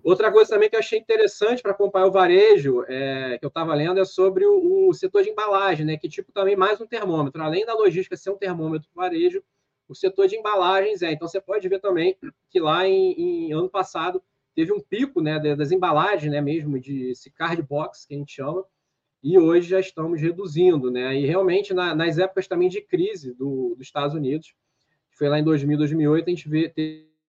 Outra coisa também que eu achei interessante para acompanhar o varejo, é, que eu estava lendo, é sobre o, o, setor de embalagem, né? Que tipo também mais um termômetro. Além da logística ser um termômetro para varejo, o setor de embalagens é. Então você pode ver também que lá em, em ano passado teve um pico né, das embalagens, né, mesmo de esse card box que a gente chama, e hoje já estamos reduzindo, né? E realmente na, nas épocas também de crise do, dos Estados Unidos, foi lá em 2000, 2008, a gente vê,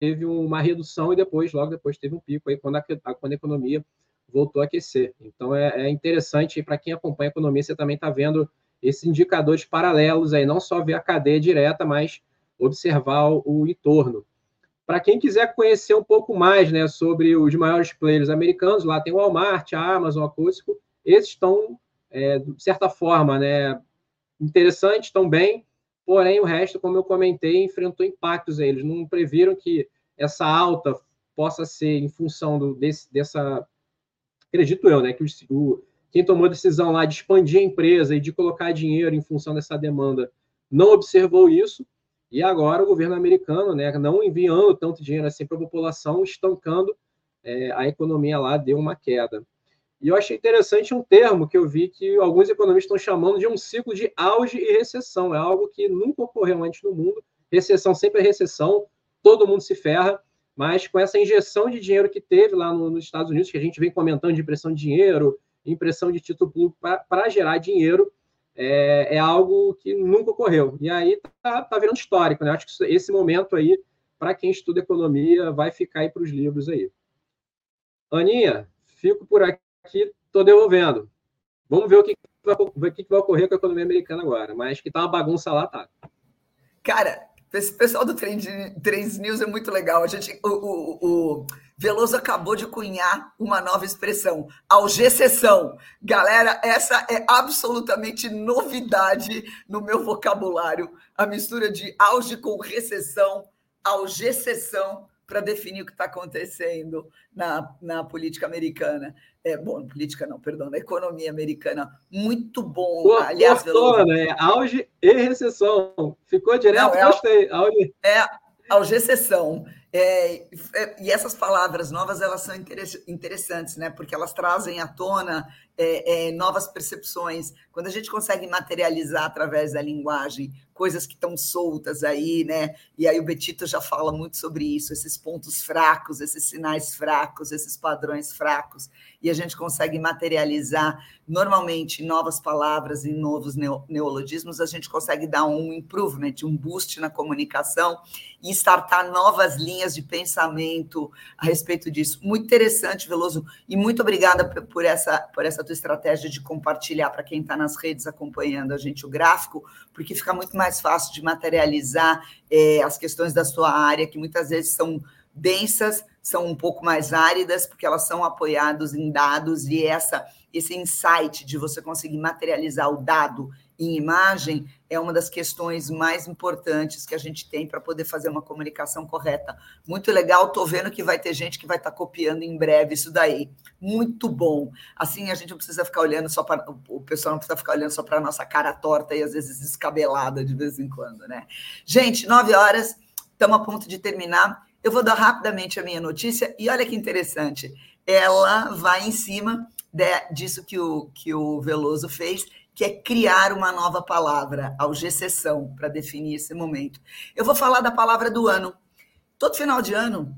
teve uma redução e depois, logo depois, teve um pico aí quando a, quando a economia voltou a aquecer. Então é, é interessante para quem acompanha a economia, você também está vendo esses indicadores paralelos aí, não só ver a cadeia direta, mas observar o, entorno. Para quem quiser conhecer um pouco mais né, sobre os maiores players americanos, lá tem o Walmart, a Amazon, a Costco, esses estão, é, de certa forma, né, interessantes, estão bem, Porém, o resto, como eu comentei, enfrentou impactos. Eles não previram que essa alta possa ser em função do, desse, dessa. Acredito eu, né? Que o, quem tomou a decisão lá de expandir a empresa e de colocar dinheiro em função dessa demanda não observou isso. E agora o governo americano, né, não enviando tanto dinheiro assim para a população, estancando é, a economia lá, deu uma queda. E eu achei interessante um termo que eu vi que alguns economistas estão chamando de um ciclo de auge e recessão. É algo que nunca ocorreu antes no mundo. Recessão sempre é recessão, todo mundo se ferra, mas com essa injeção de dinheiro que teve lá no, nos Estados Unidos, que a gente vem comentando de impressão de dinheiro, impressão de título público para gerar dinheiro, é, é, algo que nunca ocorreu. E aí tá, tá virando histórico, né? Acho que esse momento aí, para quem estuda economia, vai ficar aí para os livros aí. Aninha, fico por aqui aqui, estou devolvendo. Vamos ver o que, vai, o que vai ocorrer com a economia americana agora. Mas que tá uma bagunça lá, tá. Cara, esse pessoal do Trend, Trends News é muito legal. A gente, o, o, o, Veloso acabou de cunhar uma nova expressão, algecessão. Galera, essa é absolutamente novidade no meu vocabulário. A mistura de auge com recessão, algecessão, para definir o que está acontecendo na, na política americana é, bom, política não, perdão, na economia americana, muito bom. Pô, Aliás, gostou, né? Auge e recessão. Ficou direto, não, é, gostei. Auge. É, algecessão. É, é, e essas palavras novas, elas são interessantes, né? Porque elas trazem à tona é, é, novas percepções. Quando a gente consegue materializar através da linguagem coisas que estão soltas aí, né? E aí o Betito já fala muito sobre isso, esses pontos fracos, esses sinais fracos, esses padrões fracos, e a gente consegue materializar normalmente novas palavras e novos neologismos, a gente consegue dar um improvement, um boost na comunicação e startar novas linhas de pensamento a respeito disso. Muito interessante, Veloso, e muito obrigada por essa por essa tua estratégia de compartilhar para quem está nas redes acompanhando a gente o gráfico, porque fica muito mais fácil de materializar é, as questões da sua área, que muitas vezes são densas, são um pouco mais áridas, porque elas são apoiadas em dados, e essa esse insight de você conseguir materializar o dado em imagem é uma das questões mais importantes que a gente tem para poder fazer uma comunicação correta. Muito legal, estou vendo que vai ter gente que vai estar tá copiando em breve isso daí. Muito bom. Assim a gente não precisa ficar olhando só para. O pessoal não precisa ficar olhando só para a nossa cara torta e às vezes descabelada de vez em quando, né? Gente, nove horas, estamos a ponto de terminar. Eu vou dar rapidamente a minha notícia e olha que interessante. Ela vai em cima de, disso que o, que o Veloso fez que é criar uma nova palavra, algecessão, para definir esse momento. Eu vou falar da palavra do ano. Todo final de ano,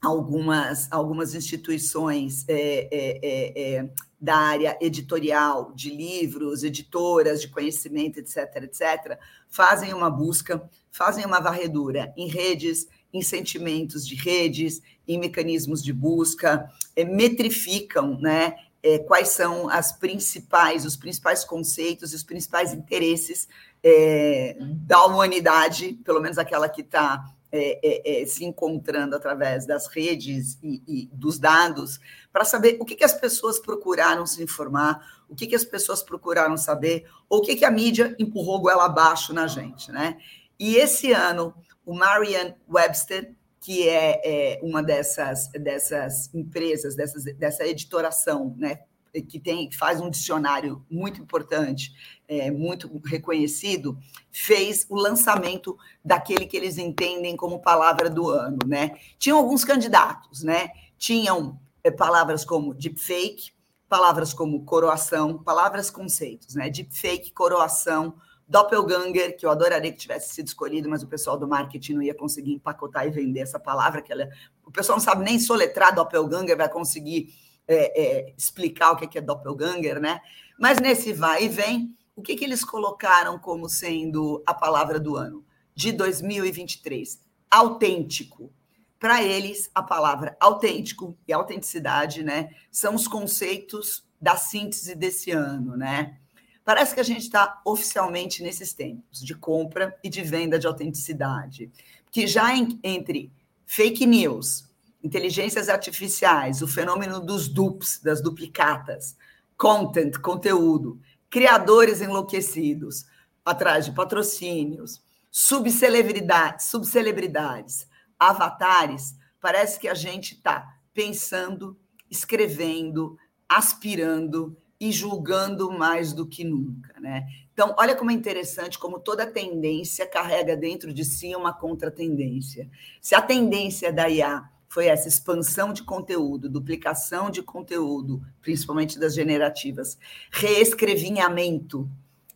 algumas, algumas instituições é, é, é, é da área editorial, de livros, editoras de conhecimento, etc., etc., fazem uma busca, fazem uma varredura em redes, em sentimentos de redes, em mecanismos de busca, é, metrificam né, é, quais são as principais, os principais conceitos e os principais interesses é, da humanidade, pelo menos aquela que está é, é, é, se encontrando através das redes e, e dos dados, para saber o que, que, as pessoas procuraram se informar, o que, que as pessoas procuraram saber, ou o que, que a mídia empurrou goela abaixo na gente. Né? E esse ano, o Marian Webster, que é, é uma dessas, dessas empresas, dessas, dessa editoração, né, que tem faz um dicionário muito importante, é, muito reconhecido, fez o lançamento daquele que eles entendem como palavra do ano, né? Tinham alguns candidatos, né? Tinham é, palavras como deepfake, palavras como coroação, palavras conceitos, né? Deepfake, coroação, doppelganger, que eu adoraria que tivesse sido escolhido, mas o pessoal do marketing não ia conseguir empacotar e vender essa palavra, que ela, o pessoal não sabe nem soletrar doppelganger, vai conseguir é, é, explicar o que é doppelganger, né? Mas nesse vai e vem, o que, que eles colocaram como sendo a palavra do ano de 2023? Autêntico. Para eles, a palavra autêntico e autenticidade, né, são os conceitos da síntese desse ano, né? Parece que a gente está oficialmente nesses tempos de compra e de venda de autenticidade, que já em, entre fake news, inteligências artificiais, o fenômeno dos dupes, das duplicatas, content, conteúdo, criadores enlouquecidos, atrás de patrocínios, subcelebridades, subcelebridades, avatares, parece que a gente está pensando, escrevendo, aspirando e julgando mais do que nunca, né? Então, olha como é interessante como toda tendência carrega dentro de si uma contratendência. Se a tendência da IA foi essa expansão de conteúdo, duplicação de conteúdo, principalmente das generativas, reescrevinhamento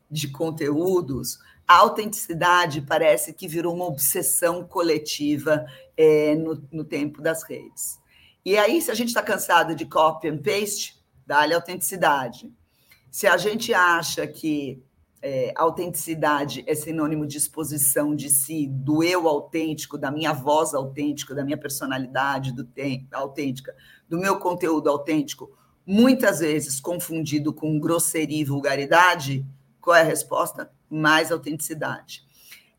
de conteúdos, a autenticidade parece que virou uma obsessão coletiva é, no, no tempo das redes. E aí, se a gente está cansado de copy and paste, dá-lhe autenticidade. Se a gente acha que é, autenticidade é sinônimo de exposição de si, do eu autêntico, da minha voz autêntica, da minha personalidade do autêntica, do meu conteúdo autêntico, muitas vezes confundido com grosseria e vulgaridade, qual é a resposta? Mais autenticidade.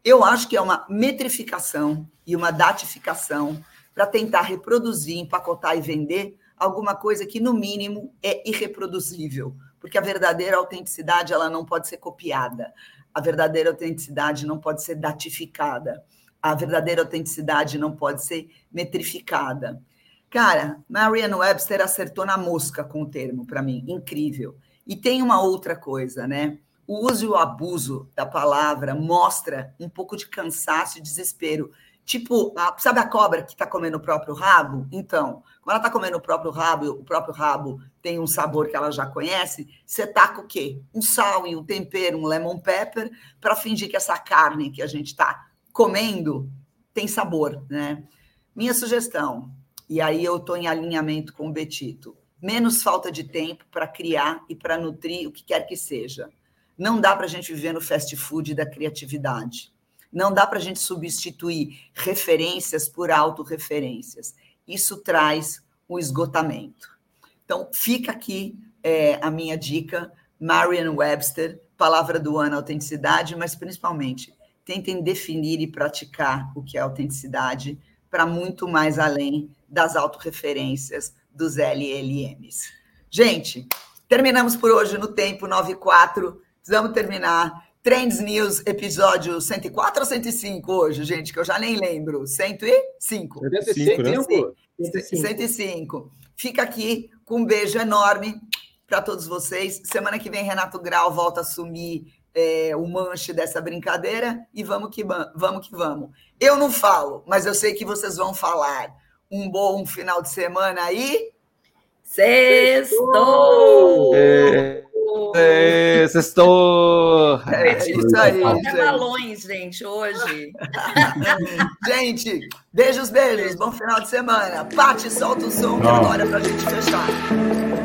Eu acho que é uma metrificação e uma datificação para tentar reproduzir, empacotar e vender alguma coisa que, no mínimo, é irreproduzível porque a verdadeira autenticidade ela não pode ser copiada. A verdadeira autenticidade não pode ser datificada. A verdadeira autenticidade não pode ser metrificada. Cara, Marianne Webster acertou na mosca com o termo, para mim, incrível. E tem uma outra coisa, né? O uso e o abuso da palavra mostra um pouco de cansaço e desespero. Tipo, a, sabe a cobra que está comendo o próprio rabo? Então, quando ela está comendo o próprio rabo, o próprio rabo tem um sabor que ela já conhece, você taca o quê? Um sal e um tempero, um lemon pepper, para fingir que essa carne que a gente está comendo tem sabor, né? Minha sugestão, e aí eu estou em alinhamento com o Betito, menos falta de tempo para criar e para nutrir o que quer que seja. Não dá para a gente viver no fast food da criatividade. Não dá para a gente substituir referências por autorreferências. Isso traz o esgotamento. Então, fica aqui é, a minha dica, Marian Webster, palavra do ano, autenticidade, mas principalmente tentem definir e praticar o que é autenticidade para muito mais além das autorreferências dos LLMs. Gente, terminamos por hoje no tempo 94. Precisamos terminar. Trends News, episódio 104 ou 105 hoje, gente, que eu já nem lembro. 105. 105, né? 105. 105. Fica aqui com um beijo enorme para todos vocês. Semana que vem, Renato Grau volta a assumir é, o manche dessa brincadeira e vamos que vamos que vamos. Eu não falo, mas eu sei que vocês vão falar. Um bom final de semana aí. Sextou! É, é, sextou! É, é isso aí. Até balões, gente, hoje. gente, beijos, beijos. Bom final de semana. Pati, solta o som que agora para a gente fechar.